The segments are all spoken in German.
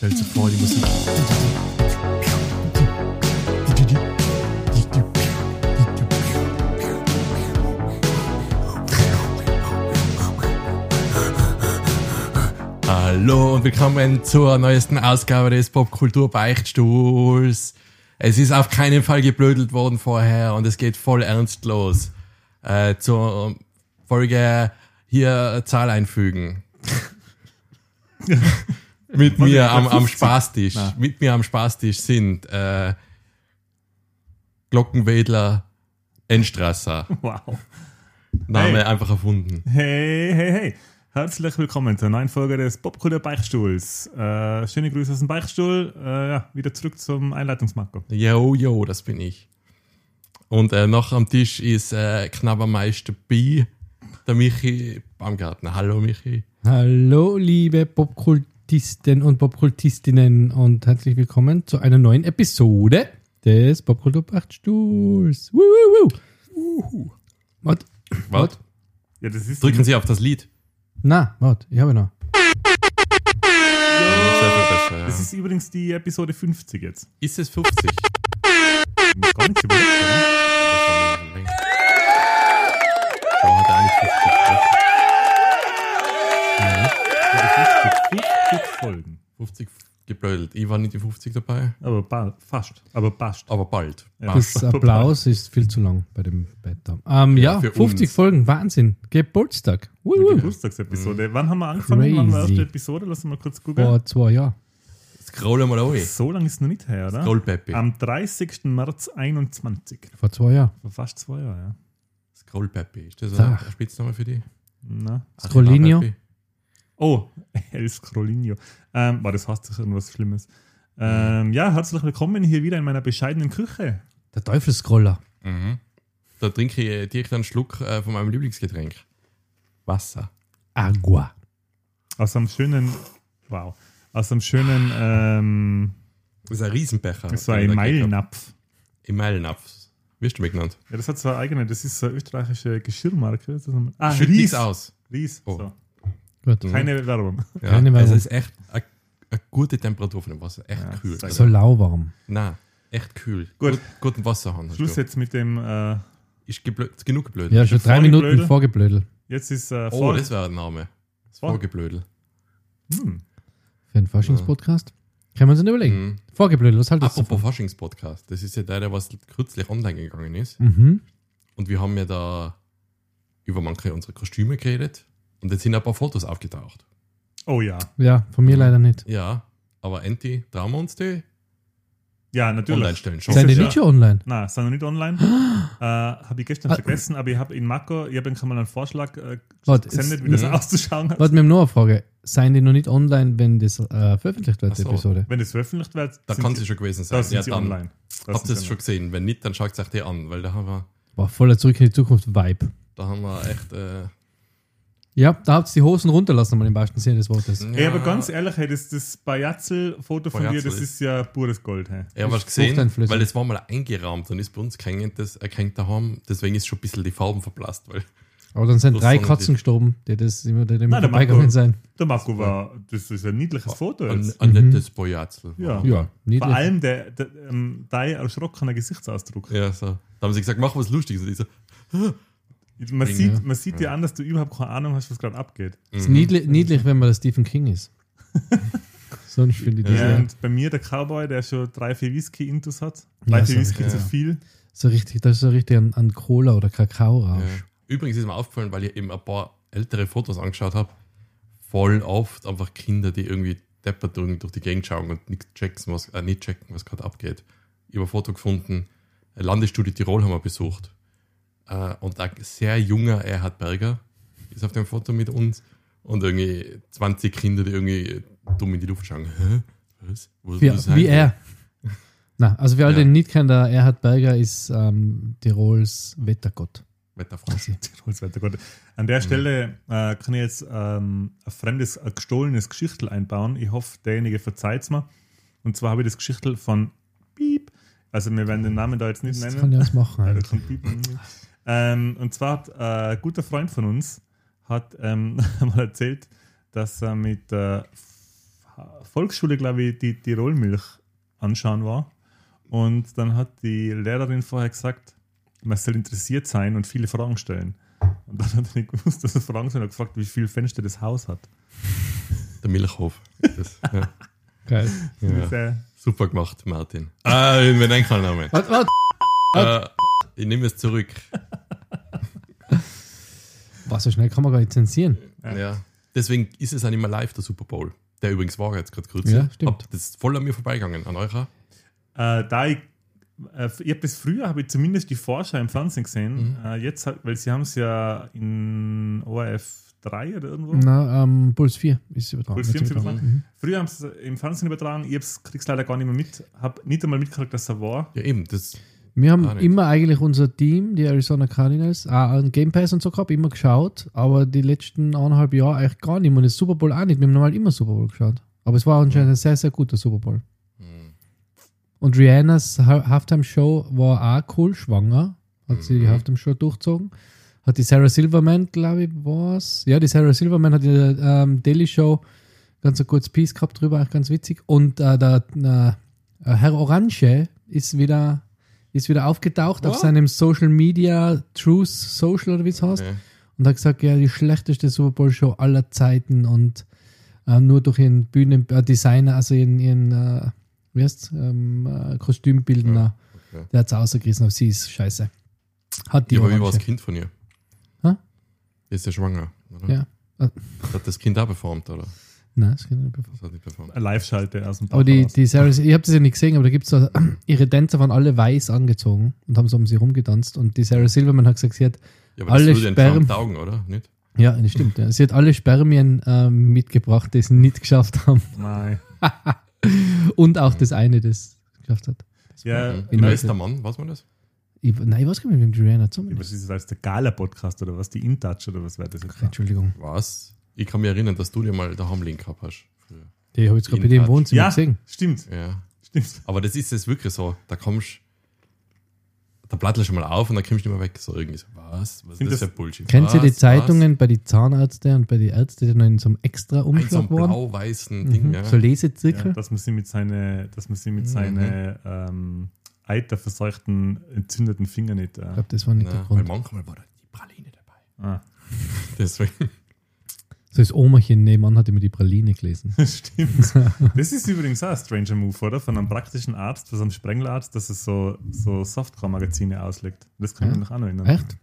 Stellt sich vor, die Musik. Hallo und willkommen zur neuesten Ausgabe des Popkultur-Beichtstuhls. Es ist auf keinen Fall geblödelt worden vorher und es geht voll ernst los. Äh, zur Folge hier Zahl einfügen. Mit mir am, am Spaßtisch. Na. Mit mir am Spaßtisch sind äh, Glockenwedler Enstrasser. Wow. Name Hey. einfach erfunden. Hey, hey, hey. Herzlich willkommen zur neuen Folge des Popkultur Beichtstuhls. Äh, schöne Grüße aus dem Beichtstuhl. Äh, ja, wieder zurück zum Einleitungsmarco. Yo, yo, das bin ich. Und äh, noch am Tisch ist äh, Knabbermeister B, der Michi Baumgartner. Hallo Michi. Hallo, liebe Popkultisten und Popkultistinnen und herzlich willkommen zu einer neuen Episode des woo, woo. Wart, Was? Ja, das ist Drücken Sie auf das Lied. na, warte, ich habe noch. Besser, ja. Das ist übrigens die Episode 50 jetzt. Ist es 50? Ich gar nichts überlegt, Folgen. 50 geblödelt. Ich war nicht die 50 dabei, Aber ba fast. Aber passt. aber bald. Ja. Das Applaus ist viel zu lang bei dem Beta. Ähm, Ja, ja, für 50 uns. Folgen, Wahnsinn. Geburtstag. Woo. Geburtstagsepisode. Wann haben wir angefangen? Wann war die Crazy. erste Episode? Lass uns mal kurz gucken. Vor zwei Jahren. Scrollen wir da rein. So lange ist es noch nicht her, oder? Scrollpeppi. Am 30. März 21. Vor zwei Jahren. Vor fast zwei Jahren, ja. Scrollpeppi. Ist das Sag. ein Spitzname für die? Na. Scrollinio. Arriva-Peppi? Oh, El Scrollinio. Ähm, war das heißt sicher irgendwas Schlimmes. Ähm, ja, herzlich willkommen hier wieder in meiner bescheidenen Küche. Der Teufelscroller. Mhm. Da trinke ich direkt einen Schluck äh, von meinem Lieblingsgetränk. Wasser. Agua. Aus einem schönen, wow, aus einem schönen, ähm, Das ist ein Riesenbecher. so den ein gekriegt hab. Meilnapf. Wirst du mir genannt? Ja, das hat zwar eigene, das ist so eine österreichische Geschirrmarke. Das ist ein- ah, Schütt Ries. nichts aus. Ries. Oh. So. Gut. Keine Werbung. Ja, Keine also Werbung. es ist echt eine, eine gute Temperatur von dem Wasser. Echt Ja, kühl. So lauwarm. Nein, echt kühl. Gut. Gut, guten Wasserhahn. Schluss du. jetzt mit dem, äh, Ist geblöd, genug geblöd. Ja, schon drei Minuten Vorgeblödel. vorgeblödel. jetzt ist äh, oh, vor, das wäre ein Name. Das Vor- Vorgeblödel. hm, Für einen Faschingspodcast? Kann man sich nicht überlegen. Mhm. Vorgeblödel, was haltest du Apropos? Faschings-Podcast. Das ist ja der, der was kürzlich online gegangen ist. Mhm. Und wir haben ja da über manche unserer Kostüme geredet. Und jetzt sind ein paar Fotos aufgetaucht. Oh ja. Ja, von mir leider nicht. Ja, aber Enti, trauen wir uns die Ja, natürlich. online stellen schon. Ihr ja- nicht schon online? Nein, sind noch nicht online. äh, habe ich gestern Ah. vergessen, aber ich habe in Marco, ich habe ihm mal einen Vorschlag äh, Warte, gesendet, wie das Mhm. auszuschauen hat. Warte, wir haben noch eine Frage. Seien die noch nicht online, wenn das äh, veröffentlicht wird, Ach die so. Episode? Wenn das veröffentlicht wird, Da sind kann sie- schon gewesen sein. da sind Ja, sie dann online. Da Habt sind ihr sie es schon gesehen? Wenn nicht, dann schaut es euch die an, weil da haben wir, War voller Zurück in die Zukunft Vibe. da haben wir echt. Äh, Ja, da habt ihr die Hosen runterlassen, mal im wahrsten Sinne des Wortes. Ey, aber ganz ehrlich, hey, das, das Bajatzel-Foto von dir, das ist- ja pures Gold. Hey. Ja, was gesehen, weil das war mal eingerahmt und ist bei uns gehängt, das erkennt daheim, deswegen ist schon ein bisschen die Farben verblasst, weil Aber dann sind Das drei Katzen gestorben, die das immer, die immer Nein, der vorbeigegangen Marco- sein. Der Marco war, das ist ein niedliches Foto ein, jetzt. ein Mhm. nettes Bojatzel. Ja. Ja, niedlich. Vor allem der, der ähm, dein erschrockener Gesichtsausdruck. Ja, so. Da haben sie gesagt, mach was Lustiges. Und ich so, Man, Ja. sieht, man sieht dir an, dass du überhaupt keine Ahnung hast, was gerade abgeht. ist mhm. niedlich, niedlich, wenn man der Stephen King ist. Sonst finde ich das ja. Und bei mir der Cowboy, der schon drei, vier Whisky-Intus hat. Drei, Ja, vier so- Whisky ja. zu viel. so richtig, das ist so richtig an, an Cola oder Kakao-Rausch. Ja. Übrigens ist mir aufgefallen, weil ich eben ein paar ältere Fotos angeschaut habe, voll oft einfach Kinder, die irgendwie deppert durch, durch die Gegend schauen und nicht checken, was, äh, nicht checken, was gerade abgeht. Ich habe ein Foto gefunden, eine Landesstudie Tirol haben wir besucht. Äh, und ein sehr junger Erhard Berger ist auf dem Foto mit uns und irgendwie 20 Kinder, die irgendwie dumm in die Luft schauen. Hä? Was? Wo, Wie, wie er. Na, also für alle, Ja. die ihn nicht kennen, der Erhard Berger ist ähm, Tirols Wettergott. Wetterfrosch. Tirols weiter Gott. An der Stelle äh, kann ich jetzt ähm, ein fremdes, ein gestohlenes Geschichtel einbauen. Ich hoffe, derjenige verzeiht es mir. Und zwar habe ich das Geschichtel von Piep. Also, wir werden den Namen da jetzt nicht Das nennen. kann ja was machen. Ja, Ähm, und zwar hat äh, ein guter Freund von uns hat ähm, mal erzählt, dass er mit äh, Volksschule, glaube ich, die Tirolmilch anschauen war. Und dann hat die Lehrerin vorher gesagt, man soll interessiert sein und viele Fragen stellen. Und dann hat er nicht gewusst, dass er Fragen sind. Er hat gefragt, wie viele Fenster das Haus hat. Der Milchhof. Das, ja. Geil. Ja. Sehr, Super gemacht, Martin. Ah, ich bin warte. Äh, ich nehme es zurück. Was, so schnell kann man gar nicht zensieren. Ja. Deswegen ist es auch nicht mehr live, der Super Bowl. Der übrigens war jetzt gerade kurz. Ja, stimmt. Hab- Das ist voll an mir vorbeigegangen. An eurer? Äh, da ich, äh, ich bis früher habe ich zumindest die Vorschau im Fernsehen gesehen. Mhm. Äh, jetzt, weil sie haben es ja in ORF 3 oder irgendwo. Na, ähm, Puls 4 ist übertragen. Puls 4 Jetzt ist übertragen. Mhm. Früher haben sie es im Fernsehen übertragen. Ich kriege es leider gar nicht mehr mit. Habe nicht einmal mitgekriegt, dass er war. Ja, eben. Das, Wir haben nicht. immer eigentlich unser Team, die Arizona Cardinals, auch an Game Pass und so gehabt, immer geschaut, aber die letzten eineinhalb Jahre eigentlich gar nicht mehr. Und das Super Bowl auch nicht. Wir haben normal immer Super Bowl geschaut. Aber es war anscheinend ein sehr, sehr guter Super Bowl. hm, Und Rihannas Ha- Halftime-Show war auch cool, schwanger. Hat sie die Mhm. Halftime-Show durchgezogen. Hat die Sarah Silverman, glaube ich, war's. Ja, die Sarah Silverman hat in der ähm, Daily Show ganz ein kurzes Piece gehabt drüber, auch ganz witzig. Und äh, der äh, Herr Orange ist wieder, ist wieder aufgetaucht auf What? seinem Social Media, Truth Social oder wie es heißt. okay. Und hat gesagt, ja, die schlechteste Super Bowl Show aller Zeiten und äh, nur durch ihren Bühnendesigner, also ihren, ihren äh, wie heißt's, ähm, äh, Kostümbildner, okay. der hat es ausgerissen, auf sie ist scheiße. Hat die Ja, aber wie war das Kind von ihr? Die ist ja schwanger, oder? Ja. Äh, Hat das Kind auch performt, oder? Nein, das kann ich nicht. Das hat nicht performt. Eine Live-Schalte aus dem Bauch Aber die, raus. die Sarah, ich habe das ja nicht gesehen, aber da gibt es so, ihre Tänzer waren alle weiß angezogen und haben so um sie rumgetanzt. Und die Sarah Silverman hat gesagt, sie hat, Ja, aber Alle das taugen, oder? Nicht? ja, das stimmt, ja. sie hat alle Spermien ähm, mitgebracht, die sie nicht geschafft haben. Nein. Und auch das eine, das geschafft hat. Ja, Mhm. in Wer der- ist der Mann? Weiß man das? Ich, nein, ich weiß gar nicht, mit dem Rihanna zusammen was ist. das als der Gala-Podcast oder was? Die InTouch oder was wäre das jetzt? Entschuldigung. Was? Ich kann mich erinnern, dass du dir mal daheim Link gehabt hast. Früher. Die habe ich jetzt gerade bei dir im. Wohnzimmer Ja, gesehen. stimmt. Ja. Stimmt. Aber das ist jetzt wirklich so. Da kommst da plattelst du mal auf und dann kommst du nicht mehr weg. So irgendwie so, was? Was ist Sind das das- für Bullshit? Was? ihr die Was? Zeitungen bei den Zahnärzten und bei den Ärzten, die noch in so einem extra Ein so Umschlag ein waren? blau-weißen Ding, Mhm. ja. So Lesezirkel? Ja, dass man sie mit seine, dass man sie mit Mhm. seine ähm, eiterverseuchten, entzündeten Fingern nicht. Ich Äh, glaube, das war nicht der Na, weil Grund. manchmal war da die Praline dabei. ah, Deswegen. So das Omerchen nebenan hat immer die Praline gelesen. stimmt. Das ist übrigens auch ein stranger Move, oder? Von einem praktischen Arzt, von so einem Sprengelarzt, dass es so, so Softcore-Magazine auslegt. Das kann ich Ja. mich noch auch noch erinnern. Echt?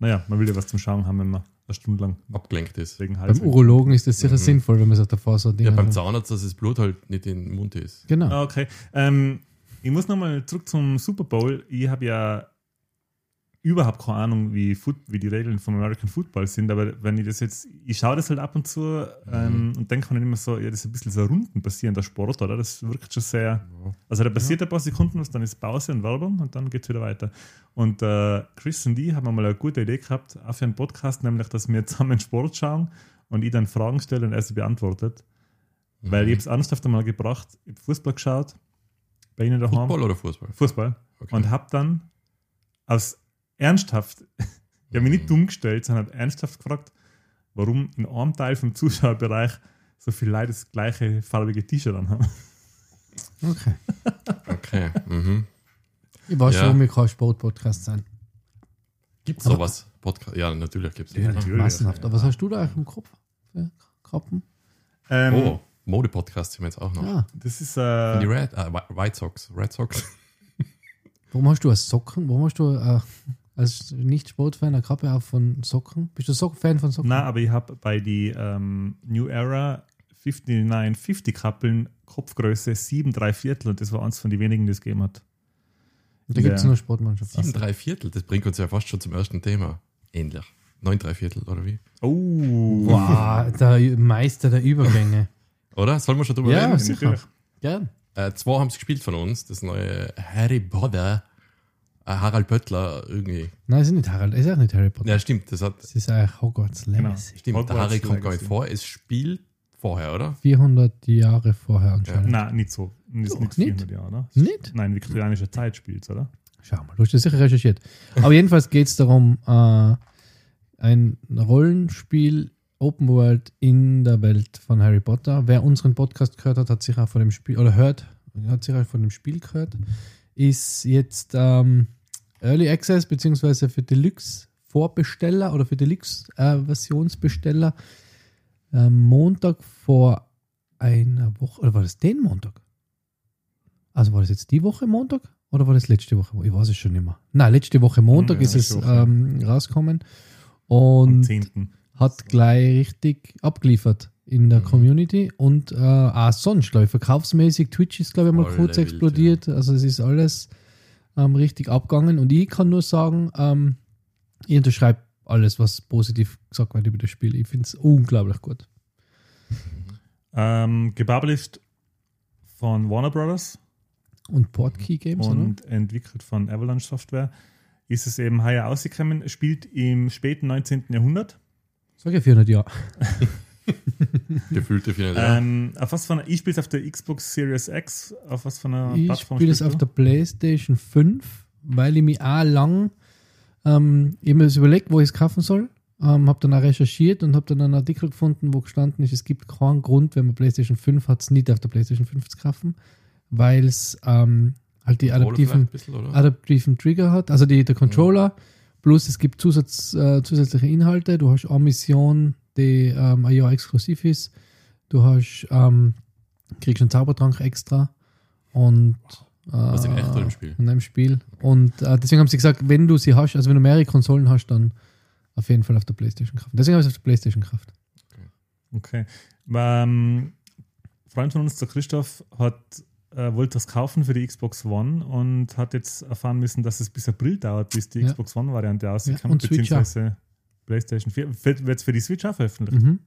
Naja, man will ja was zum Schauen haben, wenn man eine Stunde lang abgelenkt ist. wegen Beim. Urologen ist das sicher Mhm. sinnvoll, wenn man sich davor so Dinge Ja, beim hat. Zahnarzt, dass das Blut halt nicht in den Mund ist. Genau. Ah, okay. Ähm, ich muss nochmal zurück zum Super Bowl. Ich habe ja überhaupt keine Ahnung, wie, Foot, wie die Regeln vom American Football sind, aber wenn ich das jetzt, ich schaue das halt ab und zu ähm, und denke mir immer so, ja, das ist ein bisschen so Runden passieren, der Sport, oder? Das wirkt schon sehr, also da passiert ein paar Sekunden was, dann ist Pause und Werbung und dann geht es wieder weiter. Und äh, Chris und ich haben mal eine gute Idee gehabt, auch für einen Podcast, nämlich, dass wir zusammen Sport schauen und ich dann Fragen stelle und er sie beantwortet. Weil ich habe es ernsthaft einmal gebracht, ich habe Fußball geschaut, bei Ihnen daheim. Football oder Fußball? Fußball. Okay. Und habe dann aus ernsthaft, ich habe mich nicht dumm gestellt, sondern habe ernsthaft gefragt, warum in einem Teil vom Zuschauerbereich so viele Leute das gleiche farbige T-Shirt anhaben. Okay. Okay. Mhm. Ich weiß Ja. schon, wir kein Sportpodcast sein. Gibt es sowas? Podcast? Ja, natürlich gibt es Ja, natürlich. Massenhaft. Aber was hast du da eigentlich im Kopf? Kappen? Ähm, Oh, Mode-Podcast sind wir jetzt auch noch. Ah, Das ist Die äh, Red, äh, White Sox. Red Sox. warum hast du als Socken? Warum hast du äh, als Nicht-Sportfan eine Kappe auf von Socken? Bist du Sock Fan von Socken? na, aber ich habe bei die ähm, New Era 5950 Kappeln Kopfgröße 7 3 Viertel und das war eins von den wenigen, die es gegeben hat. da gibt es Ja. nur Sportmannschaft. Sieben, drei Viertel. Das bringt uns ja fast schon zum ersten Thema. Ähnlich. Neun, drei Viertel, oder wie? Oh, Wow, der Meister der Übergänge. Oder? Sollen wir schon drüber Ja, reden? sicher. natürlich. Gern. Äh, zwei haben es gespielt von uns. Das neue Harry Potter. Äh, Harald Pöttler irgendwie. Nein, es ist nicht Harald, es ist auch nicht Harry Potter. Ja, stimmt. Das hat, Es ist eigentlich Hogwarts Legacy. stimmt. Hogwarts der Harry kommt gar nicht vor. Es spielt vorher, oder? 400 Jahre vorher anscheinend. Nein, nicht so. Nicht, nicht nicht? 400 Jahre, oder? Nicht? Nein, viktorianische Zeit spielt oder? Schau mal, du hast das sicher recherchiert. Aber jedenfalls geht es darum, äh, ein Rollenspiel Open World in der Welt von Harry Potter. Wer unseren Podcast gehört hat, hat sich auch von dem Spiel, oder hört, hat sich auch von dem Spiel gehört, ist jetzt ähm, Early Access beziehungsweise für Deluxe-Vorbesteller oder für Deluxe-Versionsbesteller äh, Montag vor einer Woche, oder war das den Montag? Also war das jetzt die Woche Montag? Oder war das letzte Woche? Ich weiß es schon nicht mehr. Nein, letzte Woche Montag Ja, ist es ähm, rausgekommen. Am Und 10. hat gleich richtig abgeliefert in Mhm. der Community und äh, auch sonst, glaube ich, verkaufsmäßig. Twitch ist, glaube ich, mal Voll kurz wild, explodiert. Also es ist alles ähm, richtig abgegangen und ich kann nur sagen, ähm, ich unterschreibe alles, was positiv gesagt wird über das Spiel. Ich finde es unglaublich gut. Ähm, gepublished von Warner Brothers Und Portkey Games, oder? und entwickelt von Avalanche Software. Ist es eben heuer ausgekommen, spielt im späten 19. Jahrhundert. Sag ich 400 Jahre. Gefühlte ja. Ähm, auf was von, ich spiele es auf der Xbox Series X. Auf was von einer Ich Plattform spiele es auf der PlayStation 5, weil ich mich auch lang ähm, das überlegt, wo ich es kaufen soll. Ähm, habe dann auch recherchiert und habe dann einen Artikel gefunden, wo gestanden ist, es gibt keinen Grund, wenn man PlayStation 5 hat, es nicht auf der PlayStation 5 zu kaufen, weil es ähm, halt die Controller adaptiven, bisschen, adaptiven Trigger hat, also die, der Controller, plus es gibt Zusatz, äh, zusätzliche Inhalte. Du hast eine Mission, die ähm, ein Jahr exklusiv ist. Du hast, ähm, kriegst einen Zaubertrank extra und äh, Was in echt oder im Spiel? in einem Spiel. Und äh, deswegen haben sie gesagt, wenn du sie hast, also wenn du mehrere Konsolen hast, dann auf jeden Fall auf der Playstation kaufen. Deswegen habe ich es auf der Playstation gekauft. Okay. Ähm, ein Freund von uns, der Christoph, hat, äh, wollte das kaufen für die Xbox One und hat jetzt erfahren müssen, dass es bis April dauert, bis die Ja. Xbox One-Variante Ja, rauskommt, auch. beziehungsweise PlayStation 4. Wird es für die Switch auch veröffentlicht? Mhm.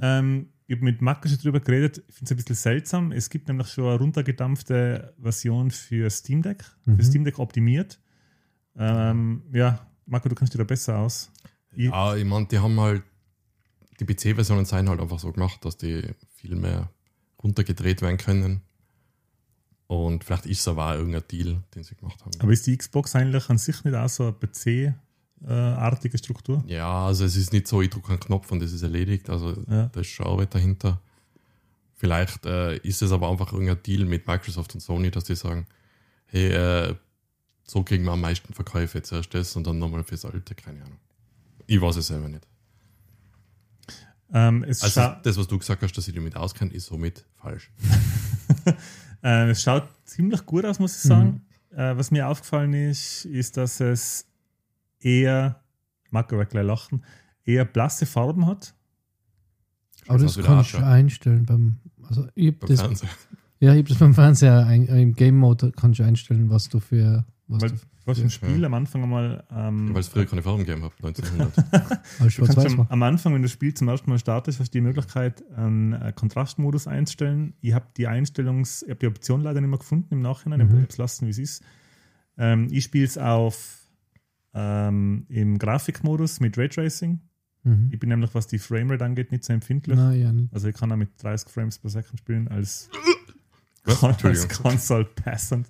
Ähm, ich habe mit Marco schon drüber geredet, ich finde es ein bisschen seltsam. Es gibt nämlich schon eine runtergedampfte Version für Steam Deck, Mhm. für Steam Deck optimiert. Ähm, ja, Marco, du kennst dich da besser aus. Ich, Ja, ich meine, die haben halt, die PC-Versionen sind halt einfach so gemacht, dass die viel mehr runtergedreht werden können. Und vielleicht ist es aber auch irgendein Deal, den sie gemacht haben. Aber ist die Xbox eigentlich an sich nicht auch so eine PC-artige Struktur? Ja, also es ist nicht so, ich drücke einen Knopf und das ist erledigt. Also Ja. da ist schon Arbeit dahinter. Vielleicht äh, ist es aber einfach irgendein Deal mit Microsoft und Sony, dass die sagen, hey, äh, so kriegen wir am meisten Verkäufe. Zuerst das und dann nochmal fürs Alte, keine Ahnung. Ich weiß es selber nicht. Ähm, es, Also das, was du gesagt hast, dass ich damit auskenne, ist somit falsch. äh, es schaut ziemlich gut aus, muss ich sagen. Äh, was mir aufgefallen ist, ist, dass es eher, Marco wird gleich lachen, eher blasse Farben hat. Aber das kannst du Archer. einstellen beim, also ich hab Beim das, Fernseher. ja, ich hab das beim Fernseher ein, im Game Mode kannst du einstellen, was du für, was Weil du hast im Ja. Spiel am Anfang einmal. Ähm, Weil es früher keine Farben gegeben hat, 1900. als Du kannst am, Anfang, wenn du das Spiel zum ersten Mal startest, hast du die Möglichkeit, einen äh, Kontrastmodus einzustellen. Ich habe die Einstellungs-, ich habe die Option leider nicht mehr gefunden im Nachhinein, ich Mhm. habe es lassen, wie es ist. Ähm, ich spiele es auf ähm, im Grafikmodus mit Raytracing. Mhm. Ich bin nämlich, was die Framerate angeht, nicht so empfindlich. Nein, ja nicht. Also ich kann auch mit 30 Frames per Second spielen als, als. Console Passant.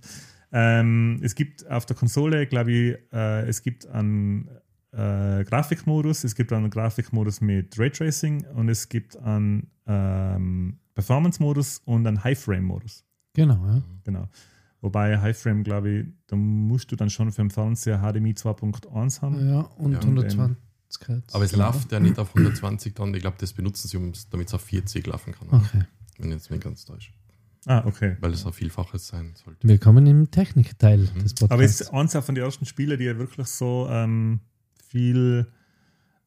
Ähm, es gibt auf der Konsole, glaube ich, äh, es gibt einen äh, Grafikmodus, es gibt einen Grafikmodus mit Raytracing und es gibt einen ähm, Performance-Modus und einen High-Frame-Modus. Genau, ja. Genau. Wobei High-Frame, glaube ich, da musst du dann schon für den Fernseher HDMI 2.1 haben. Ja, und Ja, und 120 Hertz. Aber es Genau. läuft ja nicht auf 120 dann. Ich glaube, das benutzen sie, um's- damit es auf 40 laufen kann. Okay. Wenn jetzt nicht ganz täussch. Ah, okay. Weil es ein Vielfaches sein sollte. Willkommen im Technikteil Mhm. des Aber es Podcasts. ist eins auch von den ersten Spielen, die ja wirklich so ähm, viel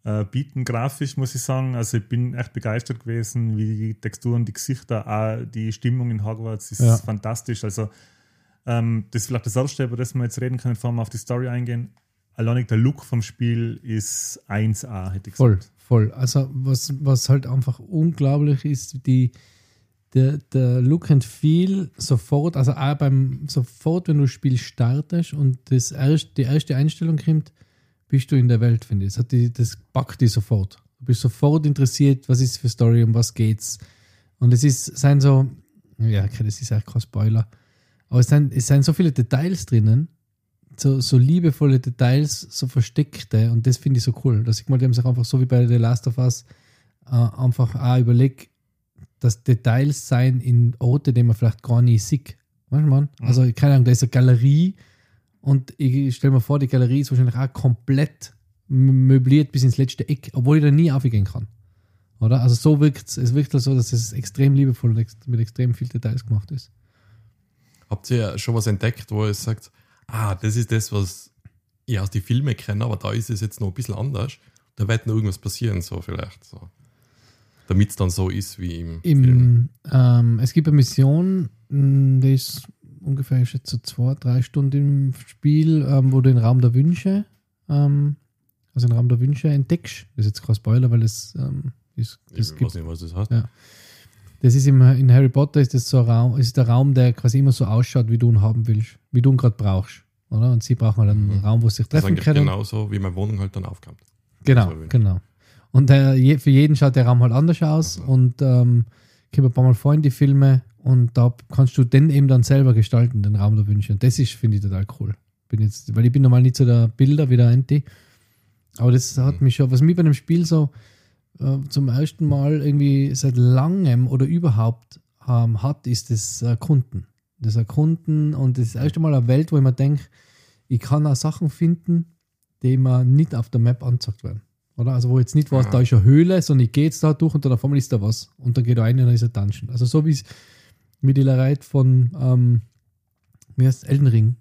äh, bieten, grafisch, muss ich sagen. Also ich bin echt begeistert gewesen, wie die Texturen, die Gesichter, auch die Stimmung in Hogwarts ist Ja. fantastisch. Also ähm, das ist vielleicht das Erste, über das wir jetzt reden können, bevor wir auf die Story eingehen. Alleinig der Look vom Spiel ist 1A, hätte ich Voll, gesagt. voll. Also was, was halt einfach unglaublich ist, die, der, der Look and Feel sofort, also auch beim sofort, wenn du das Spiel startest und das erst, die erste Einstellung kommt, bist du in der Welt, finde ich. Das, hat die, das packt dich sofort. Du bist sofort interessiert, was ist für Story, um was geht's. Und es ist, sein so, ja, okay, das ist echt kein Spoiler, aber es sind, es sind so viele Details drinnen, so, so liebevolle Details, so versteckte und das finde ich so cool. Dass ich mal, die haben sich einfach so wie bei The Last of Us äh, einfach auch überlege, dass Details sein in Orte, die man vielleicht gar nicht sieht. Weißt du, man? Mhm. Also, keine Ahnung, da ist eine Galerie und ich stelle mir vor, die Galerie ist wahrscheinlich auch komplett möbliert bis ins letzte Eck, obwohl ich da nie aufgehen kann. Oder? Also, so wirkt es. Es wirkt halt so, dass es extrem liebevoll und mit extrem viel Details gemacht ist. Habt ihr schon was entdeckt, wo ihr sagt, ah, das ist das, was ich aus den Filmen kenne, aber da ist es jetzt noch ein bisschen anders. Da wird noch irgendwas passieren, so vielleicht. So. Damit es dann so ist wie im, Film. Im, ähm, es gibt eine Mission, mh, die ist ungefähr ich schätze, so zwei, drei Stunden im Spiel, ähm, wo du den Raum der Wünsche, ähm, also den Raum der Wünsche entdeckst. Das ist jetzt kein Spoiler, weil es ähm, ist, Ich das weiß gibt, nicht, was das heißt. Ja. Das ist im, in Harry Potter ist das so ein Raum, ist der Raum, der quasi immer so ausschaut, wie du ihn haben willst, wie du ihn gerade brauchst. Oder? Und sie brauchen halt einen Mhm. Raum, wo sie sich Das ist treffen eigentlich können. genauso, wie meine Wohnung halt dann aufkommt. Genau, So, genau. Und der, für jeden schaut der Raum halt anders aus Also. und ähm, kommt ein paar Mal vor in die Filme und da kannst du den eben dann selber gestalten, den Raum der Wünsche. Und das ist, finde ich, total cool. Bin jetzt, weil ich bin normal nicht so der Bilder wie der Anti. Aber das hat Mhm. mich schon, was mich bei dem Spiel so äh, zum ersten Mal irgendwie seit langem oder überhaupt ähm, hat, ist das Erkunden. Das Erkunden und das erste Mal eine Welt, wo ich mir denke, ich kann auch Sachen finden, die mir nicht auf der Map angezeigt werden. Oder? Also, wo jetzt nicht was, Ja. da ist eine Höhle, sondern ich gehe jetzt da durch und dann auf einmal ist da was. Und dann geht da rein und dann ist ein Dungeon. Also, so wie es mit der Reit von, ähm, wie heißt Elden Ring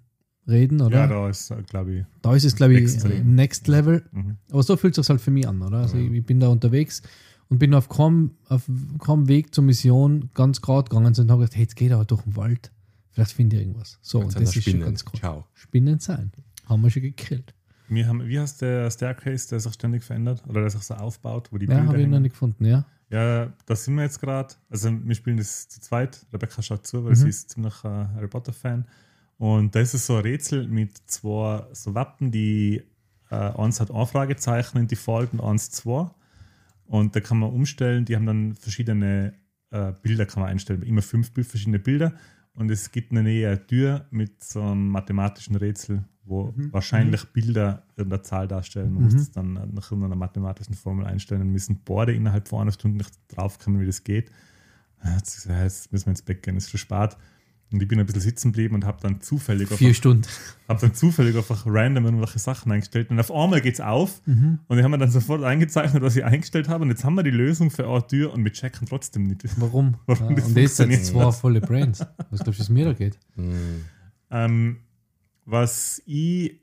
reden, oder? Ja, da, da ist, glaube ich. ist es, glaube ich, Extrem. Next Level. Mhm. Aber so fühlt es sich halt für mich an, oder? Also, Ja. ich, ich bin da unterwegs und bin auf keinem, auf keinem Weg zur Mission ganz gerade gegangen und habe gedacht, hey, jetzt geht aber durch den Wald. Vielleicht finde ich irgendwas. So, und das da ist schon Spinnen. ganz cool. Ciao. Spinnen sein. Haben wir schon gekillt. Wir haben, wie heißt der Staircase, der sich ständig verändert oder der sich so aufbaut, wo die Ja, habe ich noch nicht gefunden, ja. Ja, da sind wir jetzt gerade. Also, wir spielen das zu zweit. Rebecca schaut zu, weil Mhm. sie ist ziemlich äh, Harry Potter-Fan. Und da ist es so ein Rätsel mit zwei so Wappen, die äh, eins hat ein Fragezeichen in die Default und eins zwei. Und da kann man umstellen, die haben dann verschiedene äh, Bilder, kann man einstellen. Immer fünf verschiedene Bilder. Und es gibt eine Nähe eine Tür mit so einem mathematischen Rätsel, wo Mhm. wahrscheinlich Bilder irgendeine Zahl darstellen. Man Mhm. muss das dann nach irgendeiner mathematischen Formel einstellen und müssen beide innerhalb von einer Stunde nicht draufkommen, wie das geht. Jetzt, müssen wir ins Bett gehen, es ist schon spät. Und ich bin ein bisschen sitzen geblieben und habe dann zufällig Vier einfach, Stunden. hab dann zufällig einfach random irgendwelche Sachen eingestellt. Und auf einmal geht's auf Mhm. und ich habe mir dann sofort eingezeichnet, was ich eingestellt habe. Und jetzt haben wir die Lösung für eine Tür und wir checken trotzdem nicht. Warum? Warum ja, das und das sind funktioniert. zwei volle Brains. Was glaubst du, es mir da geht? Hm. Ähm, was ich